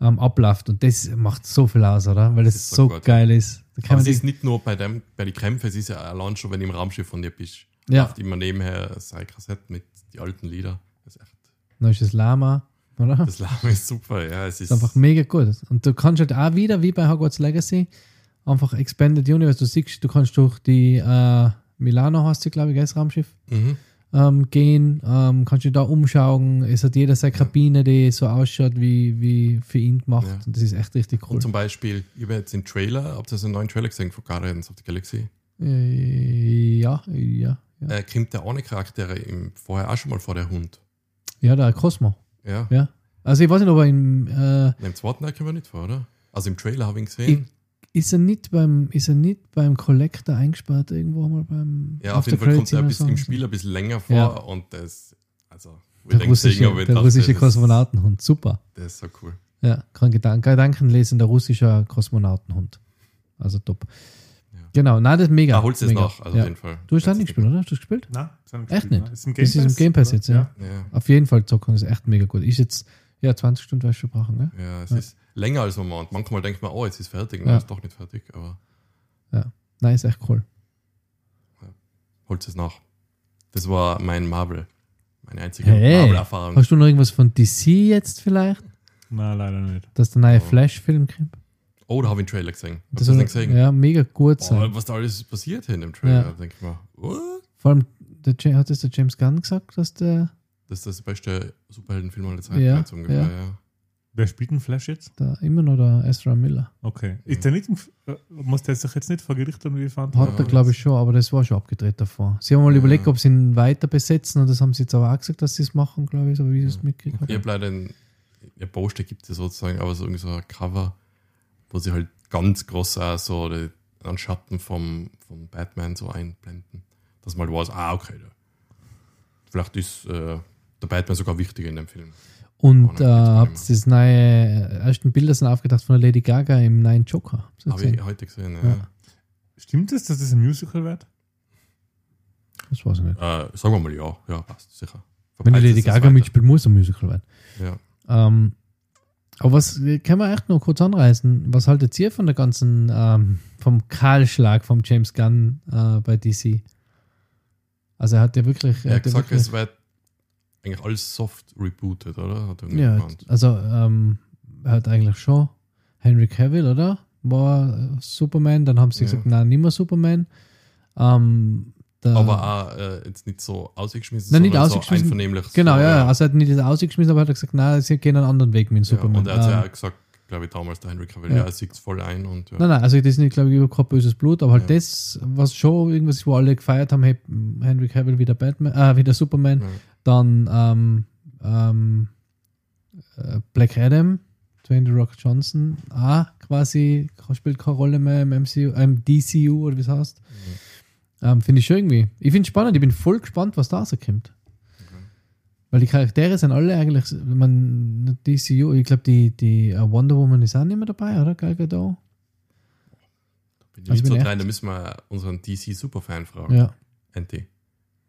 ähm, abläuft. Und das macht so viel aus, oder? Weil es ist so, so geil ist. Aber es ist nicht nur bei dem, bei den Kämpfen, es ist ja allein schon, wenn du im Raumschiff von dir bist. Ja. Läuft immer nebenher sein Kassette mit den alten Liedern. Das ist echt, dann ist das Lama, oder? Das Lärm ist super, ja. Es ist, ist einfach mega gut. Und du kannst halt auch wieder, wie bei Hogwarts Legacy, einfach Expanded Universe, du siehst, du kannst durch die äh, Milano hast du, glaube ich, das Raumschiff, mhm. Ähm, gehen, ähm, kannst du da umschauen. Es hat jeder seine Kabine, die so ausschaut wie, wie für ihn gemacht. Ja. Und das ist echt richtig cool. Und zum Beispiel, ich habe jetzt den Trailer, habt ihr so einen neuen Trailer gesehen von Guardians of the Galaxy? Äh, ja, ja, ja. Äh, kommt der ohne Charaktere im, vorher auch schon mal vor der Hund. Ja, der Cosmo. Ja. Ja. Also ich weiß nicht, ob er im, äh, Im zweiten Teil kommen wir nicht vor, oder? Also im Trailer habe ich ihn gesehen. Ist er nicht beim, ist er nicht beim Collector eingesperrt irgendwo mal beim Ja, auf der jeden Fall kommt er bis, im? Spiel ein bisschen länger vor Ja. und das, also, Der russische, sehen, der dachte, russische das- Kosmonautenhund, super. Das ist so cool. Ja, kann Gedanken, Gedankenlesen, der russische Kosmonautenhund. Also top. Ja. Genau, nein, das ist mega. Ja, holst du es nach, also ja. auf jeden Fall. Du hast das nicht gespielt, oder? Hast du das gespielt? Nein, wir Echt gespielt, nicht? Ist im Das ist im Game Pass oder? jetzt, ja. Ja, Auf jeden Fall zocken, ist echt mega gut. Ist jetzt, ja, 20 Stunden wirst du brauchen, ne? ja, es Ja. ist länger als man meint. Manchmal denkt man, oh, jetzt ist fertig. Ja. Nein, ist doch nicht fertig, aber Nein, ist echt cool. holt es nach. Das war mein Marvel. Meine einzige Hey, Marvel-Erfahrung. hast du noch irgendwas von DC jetzt vielleicht? Nein, leider nicht. Dass der neue Oh. Flash-Film kommt? Oh, da habe ich einen Trailer gesehen. Hast Das du das soll, nicht gesehen? ja, mega gut sein. was da alles passiert hier in dem Trailer, Ja. denke ich mal. What? Vor allem, der, Ja- hat das der James Gunn gesagt, dass der Das ist das beste Superheldenfilm aller Zeiten, Ja, jetzt ungefähr, ja. ja. Wer spielt den Flash jetzt? da immer noch der Ezra Miller? Okay. Ist der nicht, im F- äh, muss der sich jetzt nicht vor Gericht und wie fand Hat er, glaube ich, schon, aber das war schon abgedreht davor. Sie haben mal Ja. überlegt, ob sie ihn weiter besetzen und das haben sie jetzt aber auch gesagt, dass sie es machen, glaube ich, so wie ich es mitgekriegt Ich habe. habe leider ein, ein Poster gibt es sozusagen, aber so irgendwie so ein Cover, wo sie halt ganz groß auch so die, einen Schatten vom, vom Batman so einblenden. Dass man halt weiß, ah, okay, da, vielleicht ist äh, der Batman sogar wichtiger in dem Film. Und Oh, äh, habt ihr das neue, äh, ersten Bilder sind aufgedacht von der Lady Gaga im neuen Joker? Habe ich heute gesehen, ja. Ja. Stimmt es, dass das ein Musical wird? Das weiß ich nicht. Äh, sagen wir mal ja, ja, passt, sicher. Wenn die Lady es Gaga mitspielt, muss ein Musical werden. Ja. Ähm, aber was äh, können wir echt noch kurz anreißen? Was haltet ihr von der ganzen, ähm, vom Kahlschlag vom James Gunn äh, bei DC? Also er hat ja wirklich. Er hat ja gesagt, wirklich es wird eigentlich alles soft rebooted, oder? Er ja, gemeint. also ähm, er hat eigentlich schon Henry Cavill, oder? War äh, Superman, dann haben sie Ja. gesagt, nein, nicht mehr Superman. Ähm, Aber auch äh, jetzt nicht so ausgeschmissen, Nein, nicht ausgeschmissen. so einvernehmlich. Genau, so, ja, ja, also er hat nicht ausgeschmissen, aber er hat gesagt, nein, sie gehen einen anderen Weg mit dem Ja, Superman. und er hat ja Ähm, auch gesagt, glaube ich, damals der Henry Cavill, Ja. ja, er sieht es voll ein und ja. Nein, nein, also das ist nicht, glaube ich, über kein böses Blut, aber halt Ja. das, was schon irgendwas, wo alle gefeiert haben, hey, Henry Cavill wieder Batman, äh, wieder Superman, Ja. Dann ähm, ähm, äh, Black Adam, Dwayne The Rock Johnson, auch quasi spielt keine Rolle mehr im MCU, im DCU oder wie es heißt. Ähm, finde ich schon irgendwie. Ich finde es spannend, ich bin voll gespannt, was da rauskommt. Weil die Charaktere sind alle eigentlich, wenn man DCU, ich glaube, die, die äh, Wonder Woman ist auch nicht mehr dabei, oder? Gal Gadot? Bin ich Also nicht bin so rein, da müssen wir unseren DC-Superfan fragen. Ja. NT.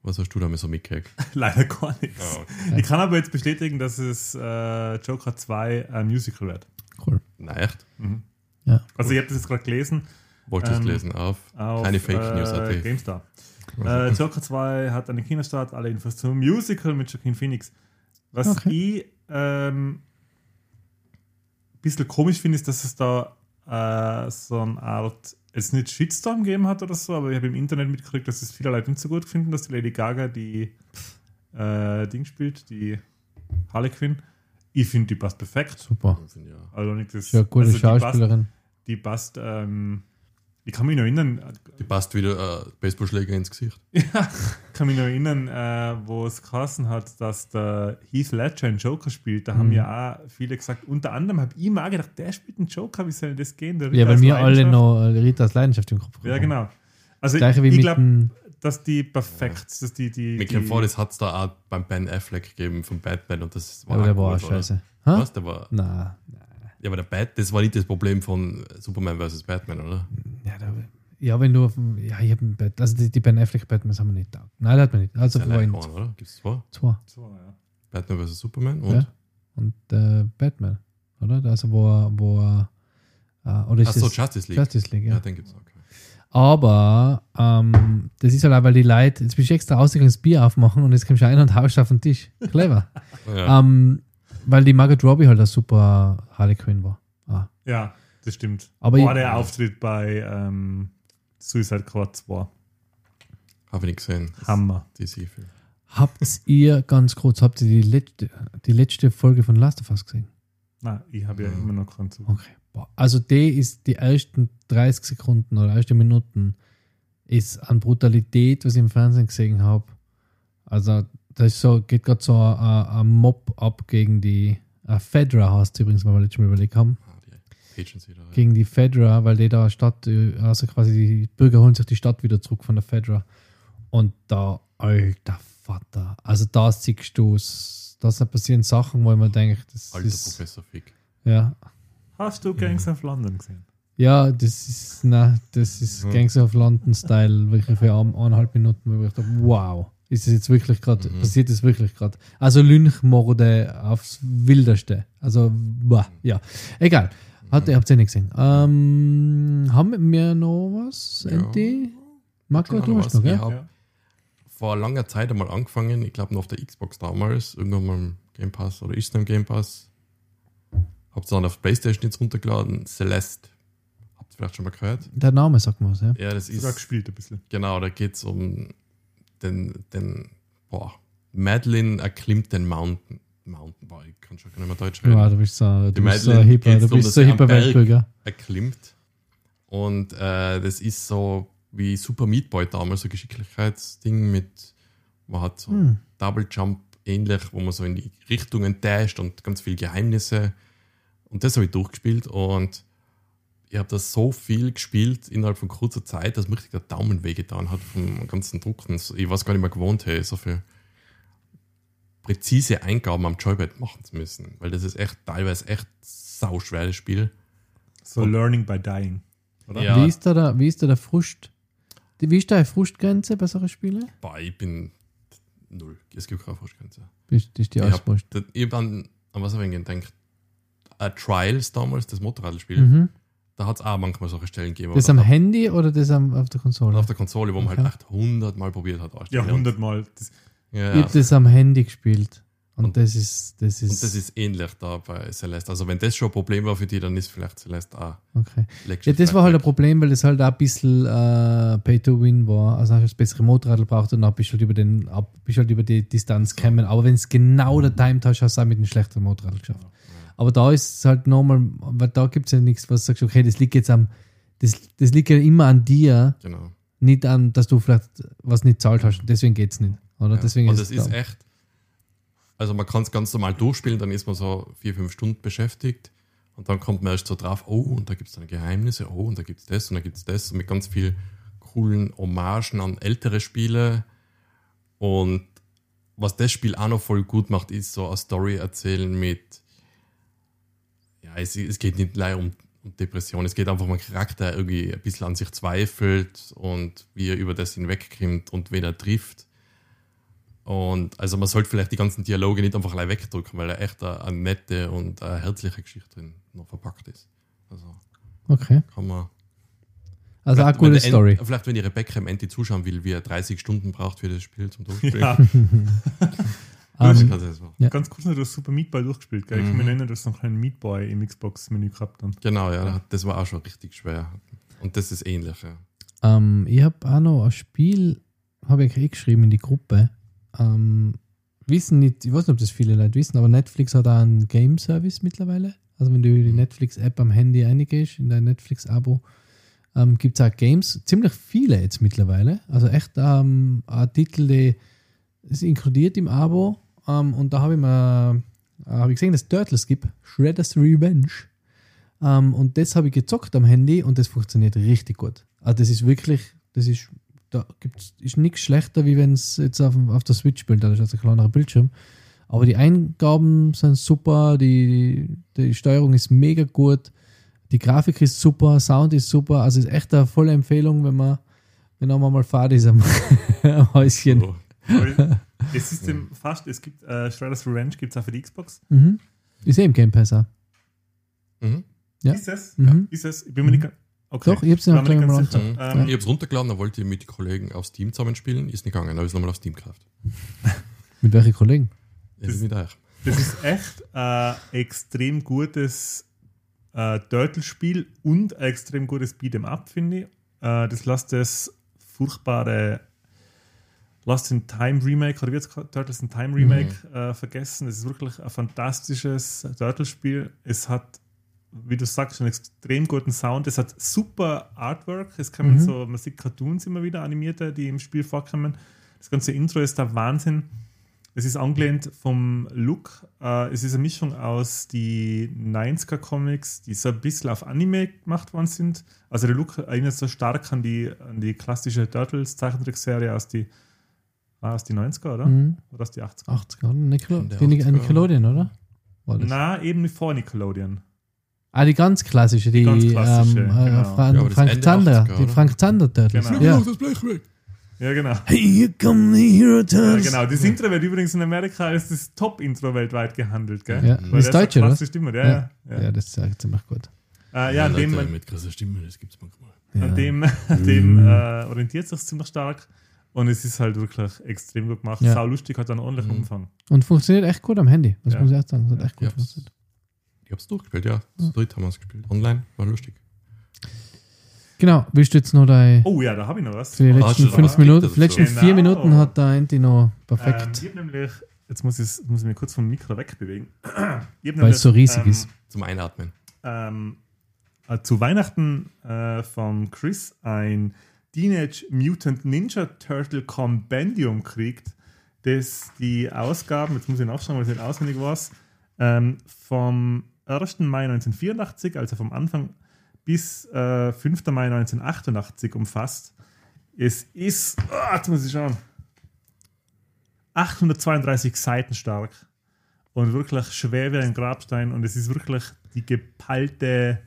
Was hast du da mal so mitgekriegt? Leider gar nichts. Ja, okay. Ich kann aber jetzt bestätigen, dass es äh, Joker 2 ein Musical wird. Cool. Na echt? Mhm. Ja. Also ich habe das jetzt gerade gelesen Wolltest du Ähm, es lesen? Auf? auf Keine Fake News, äh. GameStar. Äh, Joker 2 hat einen Kinostart, alle Infos zum Musical mit Joaquin Phoenix. Was Okay. ich ähm, ein bisschen komisch finde, ist, dass es da äh, so eine Art, jetzt nicht Shitstorm gegeben hat oder so, aber ich habe im Internet mitgekriegt, dass es viele Leute nicht so gut finden, dass die Lady Gaga die äh, Ding spielt, die Harley Quinn. Ich finde, die passt perfekt. Super. Also das, Ist ja gute also die passt, Schauspielerin. die passt ähm, ich kann mich noch erinnern, Die passt wieder äh, Baseballschläger ins Gesicht. Ja, kann mich noch erinnern, äh, wo es geheißen hat, dass der Heath Ledger einen Joker spielt. Da haben Mhm. ja auch viele gesagt, unter anderem habe ich mal gedacht, der spielt einen Joker, wie soll denn das gehen? Der Ja, weil mir alle noch äh, Ritas Leidenschaft im Kopf Ja, haben. genau. Also Das gleiche wie ich mit glaube, dass die perfekt, dass die, die, Mir kommt vor, das hat es da auch beim Ben Affleck gegeben von Batman und das war Aber der auch war auch oder? scheiße. Ha? Was? Der war, Na, ja, aber der Bat, das war nicht das Problem von Superman vs. Batman, oder? ja, da, ja, wenn du. auf dem- Ja, ich habe ein Bett. Also die, die Ben Affleck Batmans haben wir nicht da. Nein, das hat man nicht. Also ja war allein in geworden, oder? Gibt es zwei? zwei. So, ja. Batman vs. Superman und. Ja. Und äh, Batman, oder? Also wo er. Wo äh, oder ist Achso, das Justice League. Justice League, ja. ja. den gibt es auch. Aber ähm, das ist halt auch, weil die Leute, jetzt bist du extra rausgegangen, das Bier aufmachen und jetzt kommst du rein und haust auf den Tisch. Clever. Ja. ähm, weil die Margaret Robbie halt ein super Harley Quinn war. Ah. ja, das stimmt. Aber ich- der Auftritt bei ähm, Suicide Squad 2. Habe ich nicht gesehen. Hammer. DC-Film. Habt ihr ganz kurz, habt ihr die letzte, die letzte Folge von Last of Us gesehen? Nein, ich habe ja Ja. immer noch keinen Zug. Okay. Also die ist die ersten 30 Sekunden oder erste Minuten ist an Brutalität, was ich im Fernsehen gesehen habe. Also da ist so, geht gerade so ein, ein Mob ab gegen die äh, Fedra heißt es übrigens, weil wir letztes Mal überlegt haben. Ah, die Agency da. Ja. gegen die Fedra, weil die da Stadt, äh, also quasi die Bürger holen sich die Stadt wieder zurück von der Fedra. Und da, alter Vater, also da siehst du es, da passieren Sachen, wo man denkt, das Alter ist, Professor Fick. ja, Hast du Gangs of London gesehen? ja, das ist, na, das ist Mhm. Gangs of London Style, wirklich für ein- eineinhalb Minuten, wo ich dachte, wow, ist das jetzt wirklich gerade, Mhm. passiert das wirklich gerade? Also Lynchmorde aufs Wildeste, also, boah, ja, egal. Hat, Mhm. Ihr habt es ja nicht gesehen. Ähm, haben wir noch was? Ja. NT? Marco, du noch hast noch, Ich gell? hab Ja. vor langer Zeit einmal angefangen, ich glaube noch auf der Xbox damals, irgendwann mal im Game Pass oder ist noch im Game Pass. Hab's dann auf Playstation jetzt runtergeladen, Celeste. Habt ihr vielleicht schon mal gehört? Der Name sagt man was, ja. Ja, das Sogar ist, gespielt ein bisschen. genau, da geht's um den, den, boah, Madeline erklimmt den Mountain. Mountain, boah, ich kann schon gar nicht mehr Deutsch reden. Ja, du bist so, du bist so ein hipper, du bist dass so hipper Weltbürger. erklimmt. Und äh, das ist so wie Super Meat Boy damals, so Geschicklichkeitsding mit, man hat so Hm. Double Jump ähnlich, wo man so in die Richtungen dasht und ganz viele Geheimnisse. Und das habe ich durchgespielt und ich habe das so viel gespielt innerhalb von kurzer Zeit, dass mir richtig der Daumen wehgetan hat vom ganzen Drucken. So, Ich weiß gar nicht mehr gewohnt, hey, so viel präzise Eingaben am Joypad machen zu müssen, weil das ist echt teilweise echt sau schweres Spiel. So Und- Learning by Dying. Oder? Ja. Wie ist da der, wie ist da der Frust? Wie ist da die Frustgrenze bei solchen Spielen? Boah, ich bin null. Es gibt keine Vorschgrenze. Ist, ist die Ich hab-. Das- Ich habe an, an was habe ich gedacht? Uh, Trials damals, das Motorradspiel, Mhm. Da hat es auch manchmal solche Stellen gegeben. Das am man Handy oder das am, auf der Konsole? auf der Konsole, wo man Okay. halt echt hundertmal probiert hat. Ja, anzustellen. hundertmal. Das- Ja, Ich ja. habe das am Handy gespielt. Und, Und- das ist, das ist, Und das ist ähnlich da bei Celeste. Also wenn das schon ein Problem war für die, dann ist vielleicht Celeste auch. okay. Ja, das war halt ein vielleicht Problem, weil das halt auch ein bisschen äh, Pay to Win war. Also hast du das bessere Motorrad braucht und dann bist du halt über, den, ab, bist halt über die Distanz gekommen. Aber wenn es genau der Time hast, hast du es auch mit einem schlechteren Motorrad geschafft. Aber da ist es halt nochmal, weil da gibt es ja nichts, was du sagst, okay, das liegt jetzt am, das, das liegt ja immer an dir. Genau. nicht an, dass du vielleicht was nicht zahlt hast. Deswegen geht es nicht. Oder? Ja. Deswegen und ist das ist da. echt. Also man kann es ganz normal durchspielen, dann ist man so vier, fünf Stunden beschäftigt und dann kommt man erst so drauf, oh, und da gibt es dann Geheimnisse, oh, und da gibt es das und da gibt es das und mit ganz viel coolen Hommagen an ältere Spiele. Und was das Spiel auch noch voll gut macht, ist so eine Story erzählen mit, ja, es, es geht nicht leider um, um Depression, es geht einfach um einen Charakter, der irgendwie ein bisschen an sich zweifelt und wie er über das hinwegkommt und wen er trifft. Und also man sollte vielleicht die ganzen Dialoge nicht einfach gleich wegdrücken, weil er echt eine, eine nette und eine herzliche Geschichte drin noch verpackt ist. Also Okay. kann man. Also eine gute Story. End, vielleicht, wenn die Rebecca im Ende zuschauen will, wie er 30 Stunden braucht für das Spiel zum Durchspielen. Ja, dann Ähm. Ja. ganz kurz noch, du hast Super Meat Boy durchgespielt, gell? Ich kann Mhm. mich erinnern, du hast noch einen Meat Boy im Xbox-Menü gehabt. Dann. Genau, ja, das war auch schon richtig schwer. Und das ist ähnlich, ja. Ähm, ich habe auch noch ein Spiel, habe ich eh geschrieben in die Gruppe. Ähm, wissen nicht, ich weiß nicht, ob das viele Leute wissen, aber Netflix hat auch einen Game-Service mittlerweile. Also wenn du die Netflix-App am Handy eingehst, in dein Netflix-Abo, ähm, gibt es auch Games, ziemlich viele jetzt mittlerweile. Also echt ähm, ein Titel, die ist inkludiert im Abo. Ähm, und da habe ich mal äh, habe ich gesehen, dass es Turtles gibt, Shredder's Revenge. Ähm, und das habe ich gezockt am Handy und das funktioniert richtig gut. Also das ist wirklich, das ist, da gibt's, ist nichts schlechter, wie wenn es jetzt auf, auf der Switch spielt, da ist also ein kleinerer Bildschirm. Aber die Eingaben sind super, die, die Steuerung ist mega gut, die Grafik ist super, Sound ist super, also ist echt eine volle Empfehlung, wenn man, wenn man mal Fahrt ist am, Häuschen. Weil es ist dem fast, es gibt äh, Shredder's Revenge, gibt es auch für die Xbox. Mhm. Ist im Game Pass auch. mhm. Ja. Ist es? Mhm. Ist es? Ich bin mir nicht ganz. Okay. Doch, ich hab's ja gleich nicht mal ganz sicher. Mhm. Ähm, Ich habe es runtergeladen, dann wollte ich mit den Kollegen auf Steam zusammenspielen. Ist nicht gegangen, dann habe ich es nochmal auf Steam gekauft. Mit welchen Kollegen? Ja, Das- mit euch. Das ist echt ein extrem gutes äh, Turtle-Spiel und ein extrem gutes Beat'em Up, finde ich. Äh, das lässt das furchtbare Lost in Time Remake, oder jetzt Turtles in Time Remake äh, vergessen. Es ist wirklich ein fantastisches Turtle-Spiel. Es hat, wie du sagst, einen extrem guten Sound. Es hat super Artwork. Es kommen Mhm. so, man sieht Cartoons immer wieder animierte, die im Spiel vorkommen. Das ganze Intro ist der Wahnsinn. es ist angelehnt vom Look. Äh, es ist eine Mischung aus die 90er Comics, die so ein bisschen auf Anime gemacht worden sind. Also der Look erinnert so stark an die, an die klassische Turtles Zeichentrickserie aus die, war aus die 90er, oder? Mhm. Oder aus die 80er? 80er, Nickel die Nic- 80er. Nickelodeon, oder? Das? Na, eben vor Nickelodeon. Ah, die ganz klassische, die, ganz klassische, ähm, äh, genau. Fra Ja, das Frank Zander, 80er, die? Frank Zander Turtles. Genau. Ja. das Blech weg. Ja, genau. Hey, here come the Hero Ja, Turtles. genau. Das Intro wird übrigens in Amerika als das Top-Intro weltweit gehandelt, gell? Ja, Weil das ist Deutsch, oder? Stimme, ja, ja. ja. Ja, das ist ja ziemlich gut. Äh, ja, an dem, Leute an mit krasser Stimme, das gibt's manchmal. Ja. dem, an dem äh, orientiert sich ziemlich stark. Und es ist halt wirklich extrem gut gemacht. Ja. Sau lustig, hat einen ordentlichen Mhm. Umfang. Und funktioniert echt gut am Handy, das Ja. muss ich auch sagen. Das hat Ja. echt gut funktioniert. Ich hab's durchgespielt, ja. Zu dritt haben wir es gespielt. Online, war lustig. Genau, willst du jetzt noch dein, Oh ja, da habe ich noch was. für die Ah, letzten schon fünf mal. Minuten, Genau. die letzten vier Minuten hat der Andy noch Ähm, perfekt, ich hab nämlich, jetzt muss ich, jetzt muss ich mich kurz vom Mikro wegbewegen. Weil es so riesig ähm, ist. Zum Einatmen. ähm, äh, zu Weihnachten äh, von Chris ein Teenage Mutant Ninja Turtle Compendium kriegt, das die Ausgaben, jetzt muss ich nachschauen, weil ich nicht auswendig weiß, ähm, vom 1. Mai 1984, also vom Anfang bis äh, 5. Mai 1988 umfasst. Es ist, ah, jetzt muss ich schauen, 832 Seiten stark und wirklich schwer wie ein Grabstein und es ist wirklich die geballte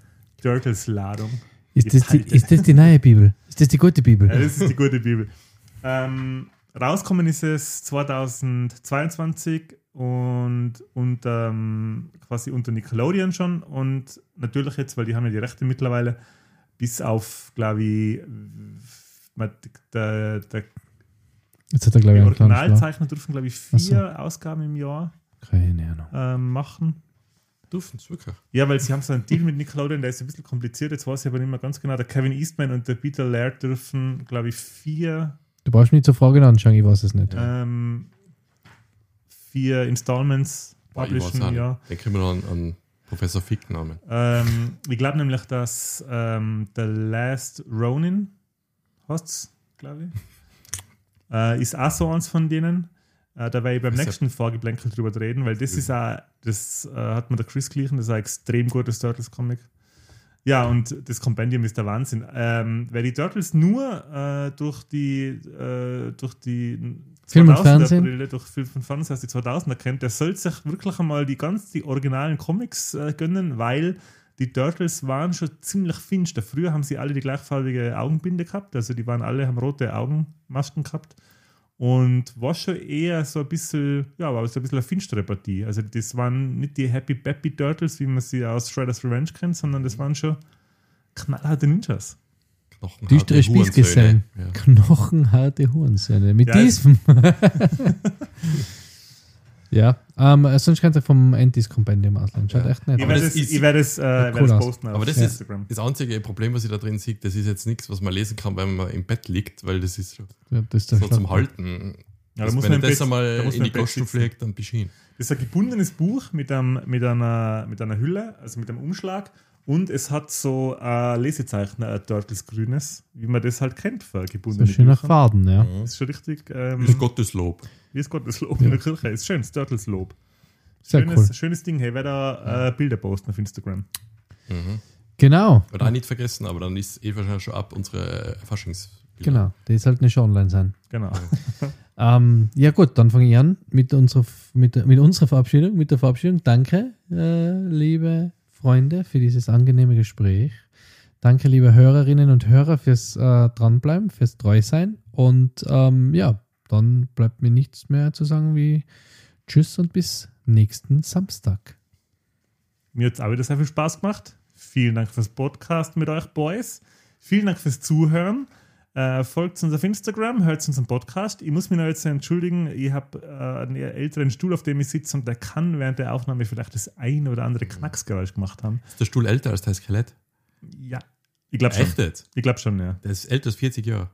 Turtles-Ladung. Ist das, die, ist das die neue Bibel? Ist das die gute Bibel? Ja, das ist die gute Bibel. Ähm, rauskommen ist es 2022 und unter, ähm, quasi unter Nickelodeon schon und natürlich jetzt, weil die haben ja die Rechte mittlerweile, bis auf, glaube ich, der, der Jetzt hat er, glaube ich. Originalzeichner dürfen, glaube ich, vier Ausgaben im Jahr ähm, machen. Dürfen's wirklich. Ja, weil sie haben so einen Deal mit Nickelodeon, der ist ein bisschen kompliziert. Jetzt weiß ich aber nicht mehr ganz genau. Der Kevin Eastman und der Peter Laird dürfen, glaube ich, vier, Du brauchst mich zur Frage anschauen, ich weiß es nicht. ähm, vier Installments Boah, publishen nicht. Jahr. Den kriegen wir noch an, Professor Fick Namen. Ähm, ich glaube nämlich, dass ähm, The Last Ronin heißt glaube ich. Äh, ist auch so eins von denen. Äh, da werde ich beim ja- nächsten Vorgeblänkel drüber reden, weil das ist auch, das äh, hat mir der Chris glichen, das ist ein extrem gutes Turtles-Comic. Ja, und das Compendium ist der Wahnsinn. Ähm, wer die Turtles nur äh, durch die äh, durch die Film und 2000er Fernsehen? Brille, durch Film und Fernsehen aus die 2000er kennt, der soll sich wirklich einmal die ganz die originalen Comics äh, gönnen, weil die Turtles waren schon ziemlich finster. Früher haben sie alle die gleichfarbige Augenbinde gehabt, also die waren alle, haben rote Augenmasken gehabt und war schon eher so ein bisschen, ja, war so ein bisschen eine finstere Partie. Also das waren nicht die Happy Peppy Turtles, wie man sie aus Shredder's Revenge kennt, sondern das waren schon knallharte Ninjas. Knochenharte Düstere Spießgesellen. Ja. Knochenharte Hurensöhne. Mit Ja, es- diesem. ja, ähm, sonst kannst du vom Antis Compendium ausleihen. Schaut Ja. echt nett Ich werde das es, ist- ich werde es, äh, werde cool es aus. posten Aber das ist Instagram. das einzige Problem, was ich da drin sehe, das ist jetzt nichts, was man lesen kann, wenn man im Bett liegt, weil das ist Ja, das ist so zum Halten. Ja, da Also muss wenn man das Bett- einmal da muss in die Kosten pflegt, dann beschien. Das ist ein gebundenes Buch mit, einem, mit, einer, mit einer Hülle, also mit einem Umschlag. Und es hat so ein Lesezeichen, ein Turtles grünes, wie man das halt kennt für So gebundene schön nach. Faden, ja. Mhm. Das ist schon richtig. Ähm, ist Gotteslob. wie ist Gotteslob in der Kirche? Ist schön, das Turtles-Lob. Sehr Schönes, cool. schönes Ding. Hey, ich werde da äh, Bilder posten auf Instagram. Mhm. Genau, Wird auch nicht vergessen, aber dann ist eh wahrscheinlich schon ab unsere Faschings. genau. Die sollte nicht schon online sein. Genau. Ähm, ja gut, dann fange ich an mit unserer, mit, der- mit unserer Verabschiedung, mit der Verabschiedung. Danke, äh, liebe Freunde, für dieses angenehme Gespräch. Danke, liebe Hörerinnen und Hörer, fürs äh, Dranbleiben, fürs Treusein. Und ähm, ja, dann bleibt mir nichts mehr zu sagen wie Tschüss und bis nächsten Samstag. Mir hat es auch wieder sehr viel Spaß gemacht. Vielen Dank fürs Podcast mit euch, Boys. Vielen Dank fürs Zuhören. Äh, folgt uns auf Instagram, hört unseren Podcast. Ich muss mich noch jetzt entschuldigen, ich habe äh, einen älteren Stuhl, auf dem ich sitze und der kann während der Aufnahme vielleicht das ein oder andere Knacksgeräusch gemacht haben. Ist der Stuhl älter als dein Skelett? Ja, ich glaube schon. Echt jetzt? Ich glaube schon, ja. Der ist älter als 40 Jahre.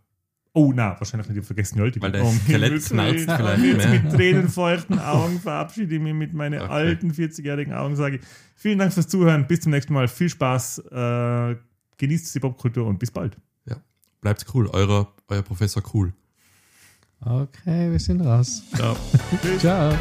Oh, na, wahrscheinlich nicht, ich vergessen, wie alt ich Weil der Um Skelett knarzt vielleicht Jetzt mit tränenfeuchten Augen verabschiede ich mich mit meinen Okay. alten 40-jährigen Augen, sage ich vielen Dank fürs Zuhören, bis zum nächsten Mal, viel Spaß, äh, genießt die Popkultur und bis bald. Bleibt cool, euer, euer Professor cool. Okay, wir sind raus. Ciao. Ciao.